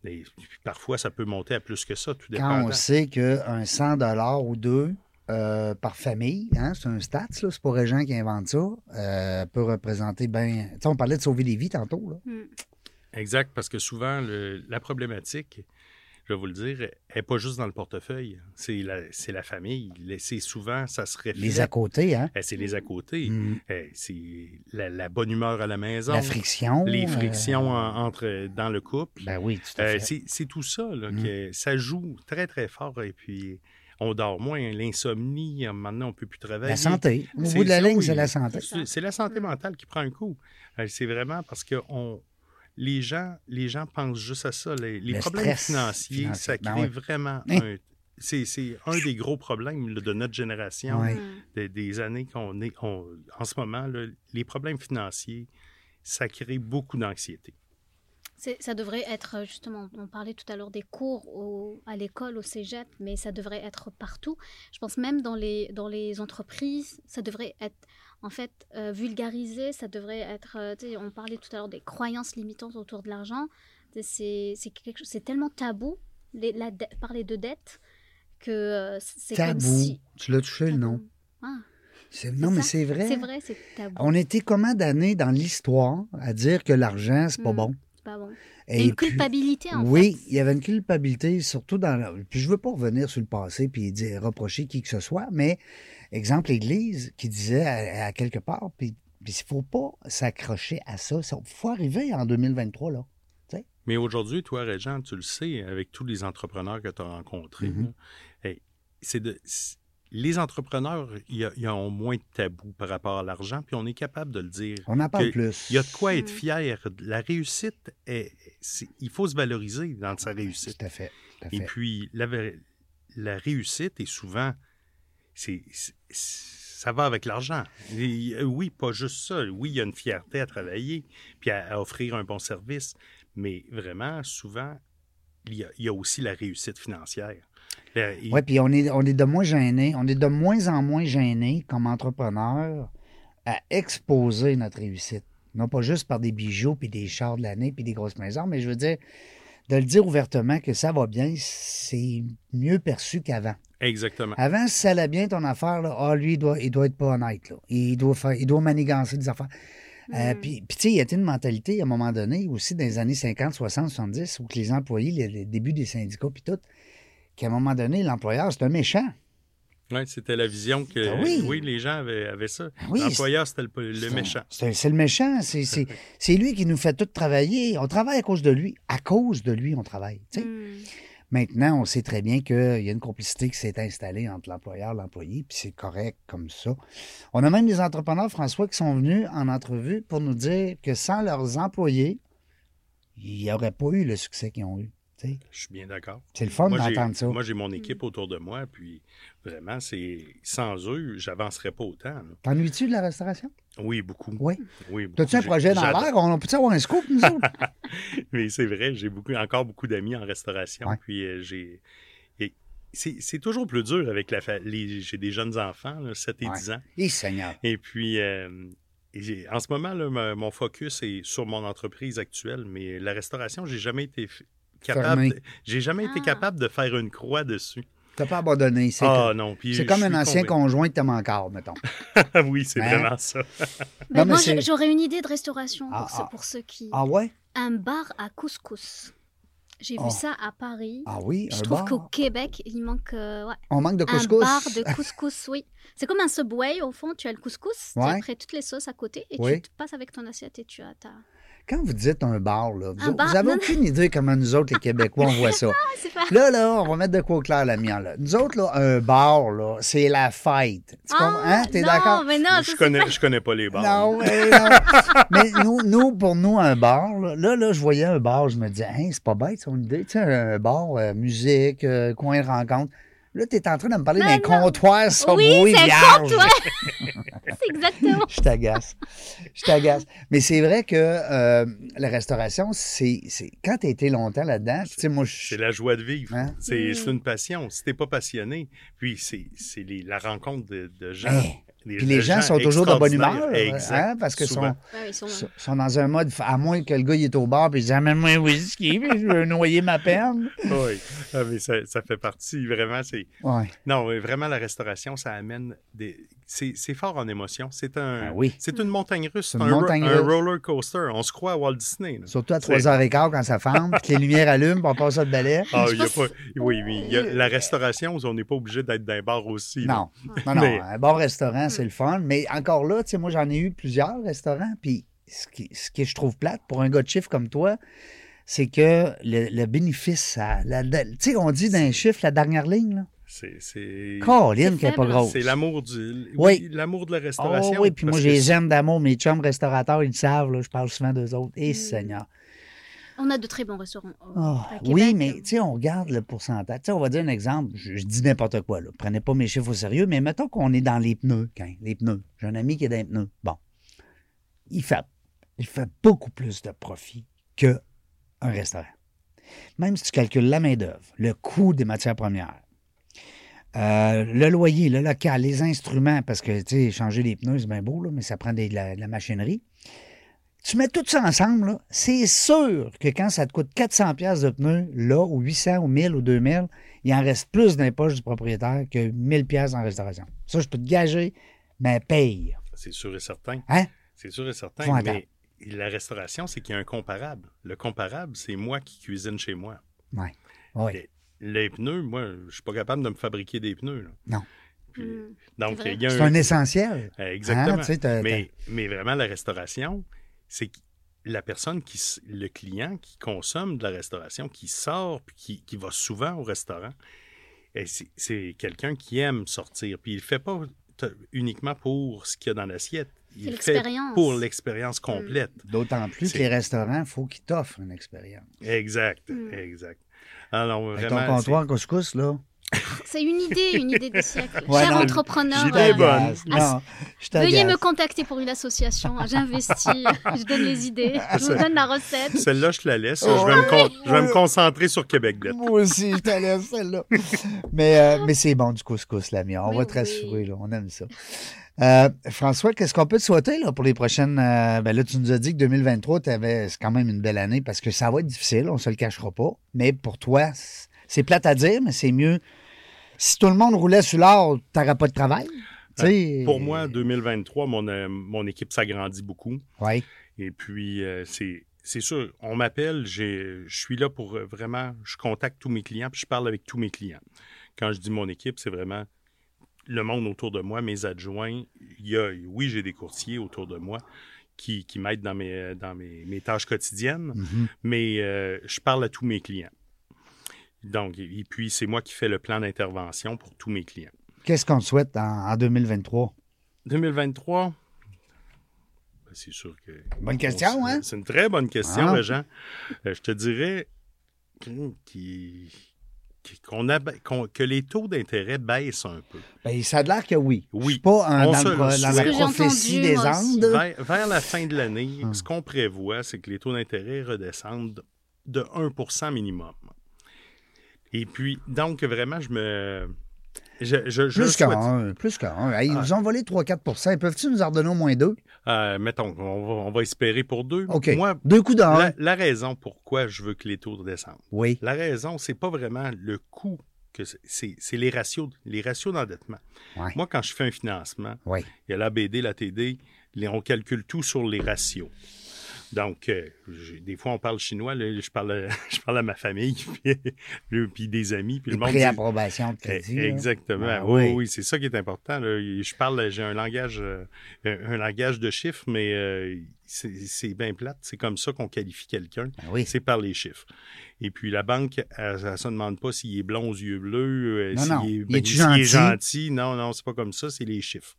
Et puis parfois, ça peut monter à plus que ça, tout Quand dépendant. on sait qu'un 100 ou deux euh, par famille, hein, c'est un stats, c'est pas Régent qui invente ça, euh, peut représenter bien. Tu sais, on parlait de sauver des vies tantôt. Là. Mm. Exact, parce que souvent, le- la problématique, je vais vous le dire, n'est pas juste dans le portefeuille. C'est la, la famille. C'est souvent, ça se reflète. Les à côté, hein? Eh, C'est les à côté. Mm. Eh, C'est la, la bonne humeur à la maison. La friction. Les euh, frictions en- entre, dans le couple. Ben oui, tout à Euh, fait. c'est c'est tout ça, là, Mm. que ça joue très, très fort. Et puis, on dort moins. L'insomnie, maintenant, on ne peut plus travailler. La santé. Au bout de la ça, ligne, oui. c'est la santé. C'est la santé mentale qui prend un coup. C'est vraiment parce que on, les, gens, les gens pensent juste à ça. Les, les Le problèmes financiers, financier. ça Ben crée oui. vraiment Hein? un. C'est c'est un des gros problèmes là, de notre génération, des, des années qu'on est. on- en ce moment, là, les problèmes financiers, ça crée beaucoup d'anxiété. C'est- Ça devrait être, justement, on parlait tout à l'heure des cours au- à l'école, au cégep, mais ça devrait être partout. Je pense même dans les, dans les entreprises, ça devrait être, en fait, euh, vulgarisé, ça devrait être, euh, on parlait tout à l'heure des croyances limitantes autour de l'argent. C'est tellement tabou, les- la dette- parler de dette, que euh, c'est comme Tabou. si... Tu l'as touché, le nom. Ah, Non, mais c'est vrai. c'est vrai, c'est tabou. On était comment d'années dans l'histoire à dire que l'argent, c'est pas Mm. bon? C'est pas bon. Et une puis- culpabilité, en oui, fait. il y avait une culpabilité, surtout dans. la- Puis je veux pas revenir sur le passé puis dire reprocher qui que ce soit, mais exemple l'Église qui disait à, à quelque part, puis puis il faut pas s'accrocher à ça. Il faut arriver en 2023 là. Mais aujourd'hui, toi, Régent, tu le sais, avec tous les entrepreneurs que tu as rencontrés, Mhm. hey, c'est de, c'est- les entrepreneurs, ils ont moins de tabous par rapport à l'argent, puis on est capable de le dire. On en parle plus. Il y a de quoi être Mhm. fier. La réussite, est, il faut se valoriser dans sa réussite. Tout à fait. tout à Et puis, la, réussite est souvent, ça va avec l'argent. Euh, Oui, pas juste ça. Oui, il y a une fierté à travailler, puis à, à offrir un bon service, mais vraiment, souvent, il y a, il y a aussi la réussite financière. Et- Oui, puis on est, on est de moins gêné, on est de moins en moins gêné comme entrepreneur à exposer notre réussite. Non pas juste par des bijoux, puis des chars de l'année, puis des grosses maisons, mais je veux dire, de le dire ouvertement que ça va bien, c'est mieux perçu qu'avant. Exactement. Avant, si ça allait bien ton affaire, là, ah, lui, il doit, il doit être pas honnête. Là. Il, doit faire, il doit manigancer des affaires. Euh, Mm. Puis, puis, tu sais, il y a une mentalité à un moment donné, aussi dans les années 50, 60, 70, où que les employés, les, les débuts des syndicats, puis tout, qu'à un moment donné, l'employeur, c'est un méchant. Ouais, c'était la vision que Ah oui. oui. les gens avaient, avaient ça. oui, L'employeur, c'était le, méchant. C'est le méchant. C'est- lui qui nous fait tout travailler. On travaille à cause de lui. À cause de lui, on travaille. tu sais. Mm. Maintenant, on sait très bien qu'il y a une complicité qui s'est installée entre l'employeur et l'employé, puis c'est correct comme ça. On a même des entrepreneurs, François, qui sont venus en entrevue pour nous dire que sans leurs employés, il n'y aurait pas eu le succès qu'ils ont eu. Je suis bien d'accord. C'est le fun d'entendre ça. Moi, j'ai mon équipe autour de moi, puis vraiment, c'est sans eux, j'avancerais pas autant. là. T'ennuies-tu de la restauration? Oui, beaucoup. Oui. Oui, beaucoup. T'as-tu un J'ai- projet dans j'adore- l'air? On peut-tu avoir un scoop, nous autres? Mais c'est vrai, j'ai beaucoup, encore beaucoup d'amis en restauration. Ouais. Puis euh, j'ai. et C'est c'est toujours plus dur avec la fa- les J'ai des jeunes enfants, là, 7 et Ouais. 10 ans. Et Seigneur. Et puis, euh, et en ce moment, là, mon focus est sur mon entreprise actuelle, mais la restauration, j'ai jamais été capable. De- J'ai jamais été Ah. capable de faire une croix dessus. T'as pas abandonné. C'est Ah que- non, puis c'est je comme un ancien convaincu. conjoint que t'aimes encore, mettons. oui, c'est Hein? vraiment ça. Ben, Non, mais moi, j'aurais une idée de restauration Ah, pour, ceux, ah. pour ceux qui... Ah ouais? Un bar à couscous. J'ai Oh. vu ça à Paris. Ah oui, Je un trouve qu'au Québec, il manque euh, ouais, On manque de un couscous. bar de couscous, oui. C'est comme un Subway, au fond, tu as le couscous, tu as après toutes les sauces à côté, et Oui. tu te passes avec ton assiette et tu as ta... Quand vous dites un bar, là, vous, Un bar, vous avez non, aucune idée comment nous autres, les Québécois, on voit ça. Ah, c'est pas... Là, là, on va mettre de quoi au clair la mienne. Là. Nous autres, là, un bar, là, c'est la fête. Tu comprends? Hein? T'es non, d'accord? mais non, je, c'est connais, pas- je connais pas les bars. Non, mais non. mais nous, nous, pour nous, un bar, là, là, là, je voyais un bar, je me disais, hein, c'est pas bête son idée. Tu sais, un bar, euh, musique, euh, coin de rencontre. Là, tu es en train de me parler d'un comptoir Subway Oui, c'est un vierge. comptoir. C'est exactement. Je t'agace. Je t'agace. Mais c'est vrai que euh, la restauration, c'est. c'est- Quand tu as été longtemps là-dedans, tu sais, moi, je. C'est la joie de vivre. Hein? C'est Mm. c'est une passion. Si t'es pas passionné, puis c'est c'est les- la rencontre de, de gens. Hein? Puis les gens sont toujours de bonne humeur. Exact. hein, parce que sont, Ouais, sont... dans un mode. À moins que le gars il est au bar puis il dit Amène-moi un whisky, puis je veux noyer ma peine. Oui, Ah, mais ça, ça fait partie, vraiment. c'est Ouais. Non, mais vraiment, la restauration, ça amène des. C'est fort en émotion. C'est un. Ah oui. C'est une montagne russe. C'est une un, montagne roller coaster. On se croit à Walt Disney. là. Surtout à C'est- 3h15 quand ça puis que les lumières allument, puis on passe ça de balai. Ah, il y a pas. Oui, oui. il y a la restauration, on n'est pas obligé d'être dans un bar aussi. Non, non, non. Mais- Un bon restaurant, c'est le fun. Mais encore là, tu sais, moi, j'en ai eu plusieurs restaurants. Puis ce qui, ce que je trouve plate pour un gars de chiffre comme toi, c'est que le, le bénéfice, tu sais, on dit d'un chiffre, la dernière ligne, là. C'est. qui n'est pas grosse. C'est l'amour du. Oui. Oui, l'amour de la Oh, restauration. oui, puis moi, que les aime d'amour. Mes chums restaurateurs, ils le savent, là, je parle souvent d'eux autres. Et Mm. Seigneur. On a de très bons restaurants. au- Ah, à oui, mais tu sais, on regarde le pourcentage. Tu sais, on va dire un exemple. Je, je dis n'importe quoi. Là. Prenez pas mes chiffres au sérieux, mais mettons qu'on est dans les pneus. Quand, les pneus. J'ai un ami qui est dans les pneus. Bon. Il fait, il fait beaucoup plus de profit qu'un restaurant. Même si tu calcules la main-d'œuvre, le coût des matières premières, euh, le loyer, le local, les instruments, parce que, tu sais, changer les pneus, c'est bien beau, là, mais ça prend des- de, la, de la machinerie. Tu mets tout ça ensemble, c'est sûr que quand ça te coûte 400 pièces de pneus, là, ou 800, ou 1000, ou 2000, il en reste plus dans les poches du propriétaire que 1000 pièces en restauration. Ça, je peux te gager, mais paye. C'est sûr et certain. Hein? C'est sûr et certain. Faut mais la restauration, c'est qu'il y a un comparable. Le comparable, c'est moi qui cuisine chez moi. Ouais. Oui. Les pneus, moi, je suis pas capable de me fabriquer des pneus. là. Non. Puis, Mm. donc, il y a C'est un. un essentiel. Exactement. Hein, sais, t'as- mais, mais vraiment, la restauration, c'est que la personne qui, s- le client qui consomme de la restauration, qui sort, puis qui, qui va souvent au restaurant, et c'est- c'est quelqu'un qui aime sortir. Puis il ne le fait pas t- uniquement pour ce qu'il y a dans l'assiette. Il C'est le fait l'expérience. pour l'expérience complète. D'autant plus que les restaurants, il faut qu'ils t'offrent une expérience. Exact, Mm. exact. Alors, Avec vraiment, ton comptoir couscous, là. C'est une idée, une idée du siècle. Ouais, Cher non, entrepreneur, euh, bonne. Non, je veuillez me contacter pour une association. J'investis, je donne les idées, je vous donne la recette. Celle-là, je te la laisse. Oh, je, vais me con- je vais me oui. concentrer sur Québec Net. Moi aussi, je te laisse celle-là. mais euh, mais c'est bon du couscous, l'ami. On Oui, va te oui. rassurer, là. On aime ça. Euh, François, qu'est-ce qu'on peut te souhaiter là, pour les prochaines. euh, ben là, tu nous as dit que 2023, t'avais- c'est quand même une belle année parce que ça va être difficile, on se le cachera pas. Mais pour toi, c'est- c'est plate à dire, mais c'est mieux. Si tout le monde roulait sur l'or, t'aurais pas de travail. Tu sais, Pour moi, 2023, mon, euh, mon équipe s'agrandit beaucoup. Oui. Et puis, euh, c'est, c'est sûr, on m'appelle, je suis là pour euh, vraiment, je contacte tous mes clients, puis je parle avec tous mes clients. Quand je dis mon équipe, c'est vraiment le monde autour de moi, mes adjoints. Il y a, oui, j'ai des courtiers autour de moi qui, qui m'aident dans mes, dans mes, mes tâches quotidiennes, Mhm. mais euh, je parle à tous mes clients. Donc, et puis, c'est moi qui fais le plan d'intervention pour tous mes clients. Qu'est-ce qu'on te souhaite en, en 2023? 2023, ben, c'est sûr que. Bonne question, on- hein? C'est une très bonne question, Ah. Jean. Euh, je te dirais qu'on que les taux d'intérêt baissent un peu. Ben, ça a l'air que oui. Oui. Je suis pas un- dans, se le dans la prophétie entendu, des. Andes. Vers, vers la fin de l'année, Ah. ce qu'on prévoit, c'est que les taux d'intérêt redescendent de 1% minimum. Et puis, donc, vraiment, je me. Je, je, je Plus qu'un, plus qu'un. Hey, Ils Ah. nous ont volé 3-4% Peuvent-tu nous en redonner au moins deux? euh, mettons, on va, on va espérer pour deux. OK. Moi, deux coups d'un. la, la raison pourquoi je veux que les taux redescendent, Oui. La raison, c'est pas vraiment le coût que c'est- c'est les ratios, les ratios d'endettement. Ouais. Moi, quand je fais un financement, il y a la BD, la TD, on calcule tout sur les ratios. Donc, euh, des fois, on parle chinois, là, je, parle, à- je parle à ma famille, puis, le- puis des amis, puis le monde de Eh, crédit. là. Exactement. Ah, oui, oui. oui, c'est ça qui est important. là. Je parle, j'ai un langage, euh, un, langage de chiffres, mais euh, c'est c'est bien plate. C'est comme ça qu'on qualifie quelqu'un. Ben oui. C'est par les chiffres. Et puis la banque, elle, elle se demande pas s'il est blond aux yeux bleus, euh, s'il est, ben, est gentil. Non, non, c'est pas comme ça, c'est les chiffres.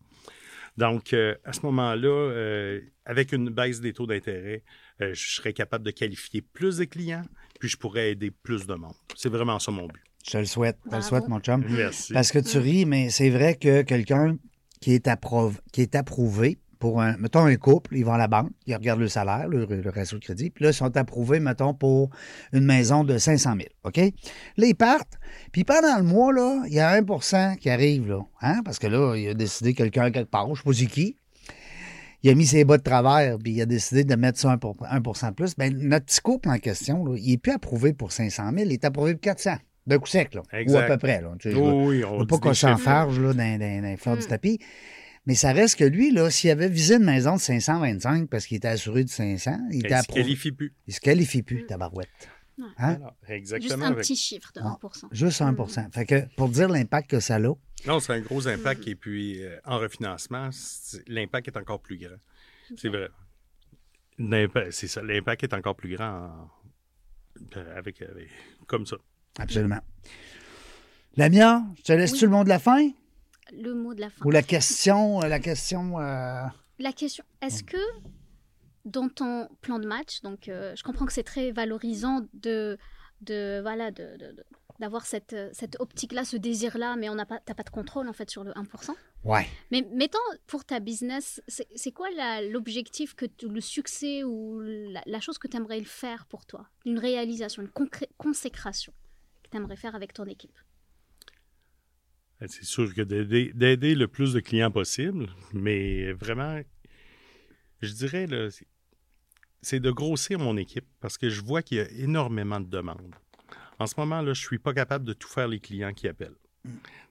Donc, euh, à ce moment-là, euh, avec une baisse des taux d'intérêt, euh, je serais capable de qualifier plus de clients, puis je pourrais aider plus de monde. C'est vraiment ça mon but. Je te le souhaite. Je le souhaite, mon chum. Merci. Parce que tu ris, mais c'est vrai que quelqu'un qui est approuvé, qui est approuvé pour un, mettons un couple, ils vont à la banque, ils regardent le salaire, le, le ratio de crédit, puis là, ils sont approuvés, mettons, pour une maison de 500 000, OK? Là, ils partent, puis pendant le mois, là, il y a 1% qui arrive, là, hein? Parce que là, il a décidé quelqu'un quelque part, je sais pas c'est qui, il a mis ses bas de travers, puis il a décidé de mettre ça 1, pour- 1 de plus. Ben, notre petit couple en question, là, il n'est plus approuvé pour 500 000, il est approuvé pour 400, d'un coup sec, là, ou à peu près, là. Tu sais, je- oui, on pas qu'on s'enfarge dans, dans les fleurs du Mm. tapis. Mais ça reste que lui, là, s'il avait visé une maison de 525 parce qu'il était assuré de 500, il, était Elle se qualifie plus. il se qualifie plus, Mm. tabarouette. Hein? Alors, Juste exactement. un avec- petit chiffre de Ah. 1%. Juste 1 Fait que pour dire l'impact que ça a, Non, c'est un gros impact. Et puis, euh, en refinancement, l'impact est encore plus grand. C'est vrai. C'est ça. L'impact est encore plus grand en- euh, avec, avec- comme ça. absolument. Lamia, je te laisse-tu Oui. le mot de la fin? Le mot de la fin. Ou la question, euh, la question. euh, La question, est-ce que dans ton plan de match, donc euh, je comprends que c'est très valorisant de, de voilà, de, d'avoir cette, cette optique-là, ce désir-là, mais on n'a pas, t'as pas de contrôle en fait sur le 1%. Ouais. Mais mettons pour ta business, c'est, quoi l'objectif, que tu- le succès ou la, la chose que tu aimerais faire pour toi? Une réalisation, une consécration que tu aimerais faire avec ton équipe? C'est sûr que d'aider le plus de clients possible, mais vraiment, je dirais, c'est- de grossir mon équipe parce que je vois qu'il y a énormément de demandes. En ce moment, là, je ne suis pas capable de tout faire les clients qui appellent.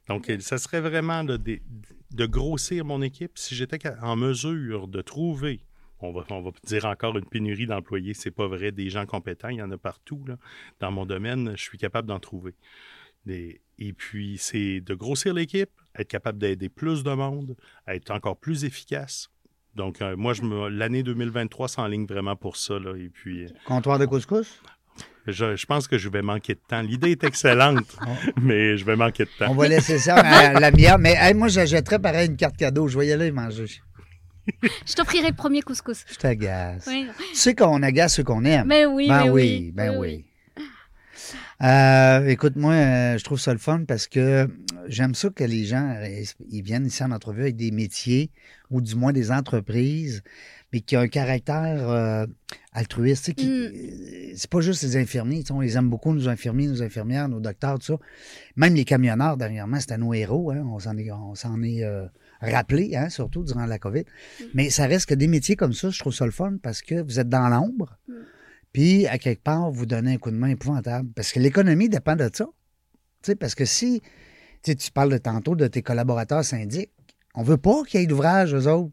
Donc, ça serait vraiment de, de grossir mon équipe si j'étais en mesure de trouver, on va, on va dire encore une pénurie d'employés, c'est pas vrai, des gens compétents, il y en a partout. Là. Dans mon domaine, je suis capable d'en trouver. Des- et puis, c'est de grossir l'équipe, être capable d'aider plus de monde, être encore plus efficace. Donc, euh, moi, je me, l'année 2023 s'enligne vraiment pour ça. Là, et puis, euh, Comptoir de couscous? je, je pense que je vais manquer de temps. L'idée est excellente, mais je vais manquer de temps. On va laisser ça à Lamia. Mais hey, moi, j'achèterais pareil une carte cadeau. Je vais y aller manger. Je t'offrirai le premier couscous. Je t'agace. Oui. Tu sais qu'on agace ceux qu'on aime. Mais oui, Ben mais oui, oui. ben oui. Euh, écoute, moi, euh, je trouve ça le fun parce que j'aime ça que les gens euh, ils viennent ici en entrevue avec des métiers ou du moins des entreprises, mais qui ont un caractère euh, altruiste. qui- Mm. euh, C'est pas juste les infirmiers. On les aime beaucoup, nos infirmiers, nos infirmières, nos docteurs, tout ça. Même les camionneurs, dernièrement, c'était nos héros. Hein, on s'en est, on s'en est euh, rappelé, hein, surtout durant la COVID. Mais ça reste que des métiers comme ça, je trouve ça le fun parce que vous êtes dans l'ombre. Mm. Puis, à quelque part, vous donnez un coup de main épouvantable. Parce que l'économie dépend de ça. Parce que si tu parles de tantôt de tes collaborateurs syndics, on veut pas qu'il y ait d'ouvrage, eux autres.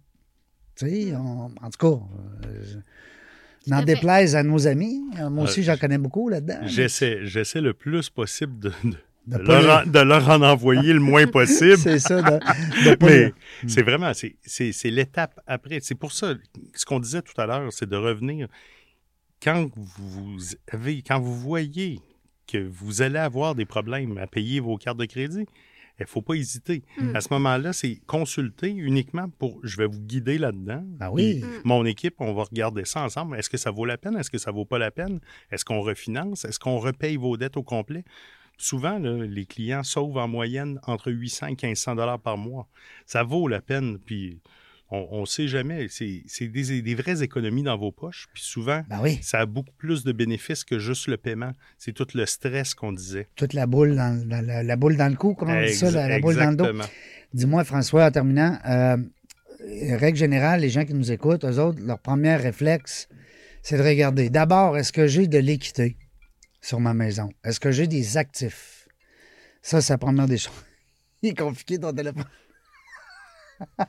On- en tout cas, euh, n'en déplaise à nos amis. Euh, Moi aussi, Euh, j'en connais beaucoup là-dedans. J'essaie, j'essaie le plus possible de, de- De de pas leur, en, de leur en envoyer le moins possible. C'est ça, de, Mais c'est vraiment, c'est l'étape après. C'est pour ça, ce qu'on disait tout à l'heure, c'est de revenir. Quand vous avez, quand vous voyez que vous allez avoir des problèmes à payer vos cartes de crédit, il ne faut pas hésiter. Mm. À ce moment-là, c'est consulter uniquement pour, je vais vous guider là-dedans. Ben oui. Puis Mon équipe, on va regarder ça ensemble. Est-ce que ça vaut la peine? Est-ce que ça vaut pas la peine? Est-ce qu'on refinance? Est-ce qu'on repaye vos dettes au complet? Souvent, là, les clients sauvent en moyenne entre 800 et 1500 dollars par mois. Ça vaut la peine. Puis on ne sait jamais. C'est des, des vraies économies dans vos poches. Puis souvent, Ben oui, ça a beaucoup plus de bénéfices que juste le paiement. C'est tout le stress qu'on disait. toute la boule dans, dans la, la boule dans le cou, comment on dit ça, la, la boule dans le dos. Dis-moi, François, en terminant, euh, règle générale, les gens qui nous écoutent, eux autres, leur premier réflexe, c'est de regarder. D'abord, est-ce que j'ai de l'équité sur ma maison? Est-ce que j'ai des actifs? Ça, c'est la première des choses. Il est compliqué ton téléphone.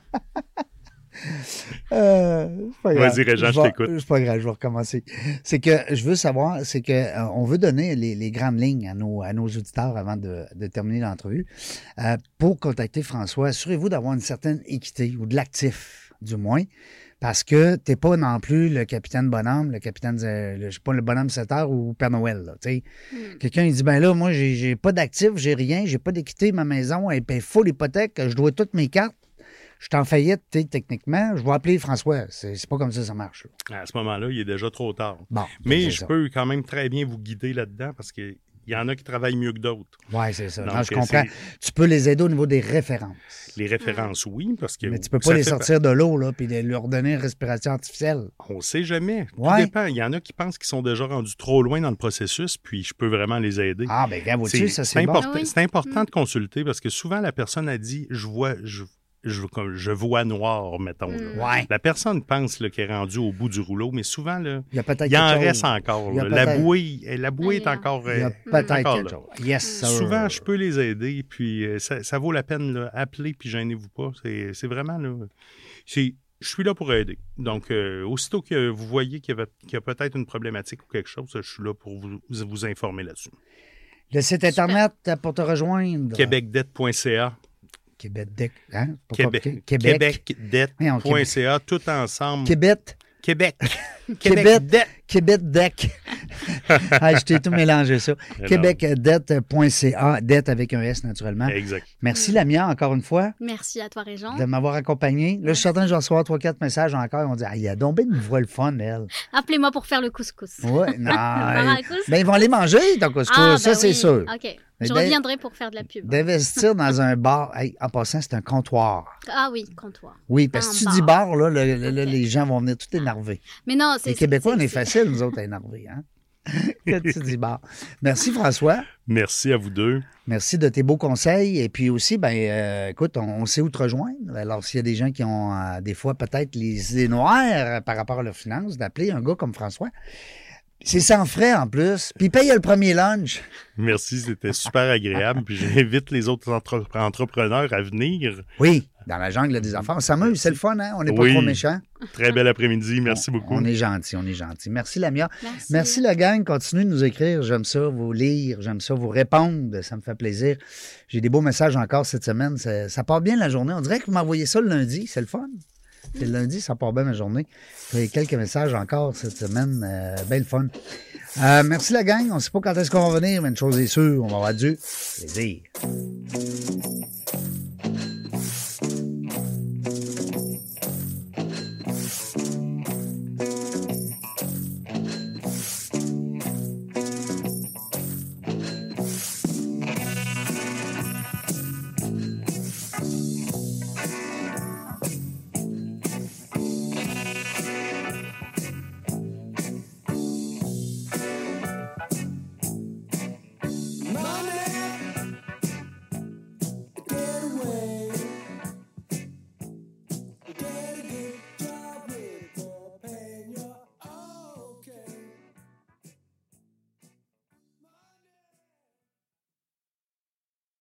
Euh, c'est pas grave. Vas-y, Régent, je vais- t'écoute. C'est pas grave, je vais recommencer. C'est que je veux savoir, c'est que euh, on veut donner les, les grandes lignes à nos, à nos auditeurs avant de, de terminer l'entrevue. Euh, pour contacter François, assurez-vous d'avoir une certaine équité ou de l'actif, du moins, parce que t'es pas non plus le capitaine bonhomme, le capitaine, le- je sais pas, le bonhomme 7 heures ou Père Noël. Là, tu sais. Mm. Quelqu'un il dit ben là, moi j'ai j'ai pas d'actif, j'ai rien, j'ai pas d'équité, ma maison elle paye full hypothèque, je dois toutes mes cartes. Je suis en faillite, tu sais, techniquement. Je vais appeler François. C'est pas comme ça que ça marche. À ce moment-là, il est déjà trop tard. Bon. Mais je ça. peux quand même très bien vous guider là-dedans parce qu'il il y en a qui travaillent mieux que d'autres. Oui, c'est ça. Donc, Non, je euh, comprends. Tu peux les aider au niveau des références. Les références, oui, parce que. Mais tu peux pas les fait- sortir de l'eau, là, puis leur donner une respiration artificielle. On sait jamais. Tout dépend. Il y en a qui pensent qu'ils sont déjà rendus trop loin dans le processus, puis je peux vraiment les aider. Ah, ben, regarde, ça, c'est c'est bon. important, Ah oui. c'est important Mm. de consulter parce que souvent la personne a dit je vois je, je, comme je vois noir, mettons. Mm. Ouais. La personne pense qu'elle est rendue au bout du rouleau, mais souvent là, Il y a peut-être il en chose. reste encore. Il y a là. La bouée, la bouée est encore. Il y a euh, peut-être encore quelque là. chose. Yes, sir. Souvent, je peux les aider, puis euh, ça, ça vaut la peine. Là, appelez, puis gênez-vous pas. C'est vraiment là. Je suis là pour aider. Donc, euh, aussitôt que vous voyez qu'il y, avait- qu'il y a peut-être une problématique ou quelque chose, je suis là pour vous, vous informer là-dessus. Le site Internet euh, pour te rejoindre. Québecdebt.ca. Québec. Deck, Hein? Pas Québec. compliqué. Québec. Québecdebt.ca, tout ensemble. Québec. Québec. Québec. Québecdebt. Québec Deck. ah, je t'ai tout mélangé ça. Alors, Québecdebt.ca. Dette avec un S, naturellement. Exact. Merci, Lamia, encore une fois, Merci à toi, Régent. de m'avoir accompagné. Là, je suis certain que je vais recevoir trois, quatre messages encore. Ils vont dire, ah, il y a donc bien une voix le fun, elle. Appelez-moi pour faire le couscous. Ouais, non. ben, ils vont aller manger, ton couscous. Ah, ça, ben c'est sûr. OK. Mais Je reviendrai pour faire de la pub. D'investir dans un bar. Hey, en passant, c'est un comptoir. Ah oui, comptoir. Oui, parce que si tu bar. dis bar, là, le- le- les gens vont venir tout énervés. Mais non, c'est. Les Québécois, on est facile, nous autres, à énerver. Hein? Quand tu dis bar. Merci, François. Merci à vous deux. Merci de tes beaux conseils. Et puis aussi, ben, euh, écoute, on, on sait où te rejoindre. Alors, s'il y a des gens qui ont euh, des fois peut-être les idées noires par rapport à leurs finances, d'appeler un gars comme François. C'est sans frais en plus. Puis paye le premier lunch. Merci, c'était super agréable. Puis j'invite les autres entre- entrepreneurs à venir. Oui, dans la jungle des affaires. On s'amuse, c'est le fun, hein? On n'est pas Oui. trop méchants. Très bel après-midi. Merci beaucoup. On est gentil, on est gentil. Merci, Lamia. Merci. Merci, la gang. Continuez de nous écrire. J'aime ça, vous lire. J'aime ça, vous répondre. Ça me fait plaisir. J'ai des beaux messages encore cette semaine. Ça, ça part bien la journée. On dirait que vous m'envoyez ça le lundi. C'est le fun. C'est le lundi, ça part bien ma journée. J'ai quelques messages encore cette semaine. Euh, belle fun. Euh, merci la gang. On ne sait pas quand est-ce qu'on va venir, mais une chose est sûre, on va avoir du plaisir.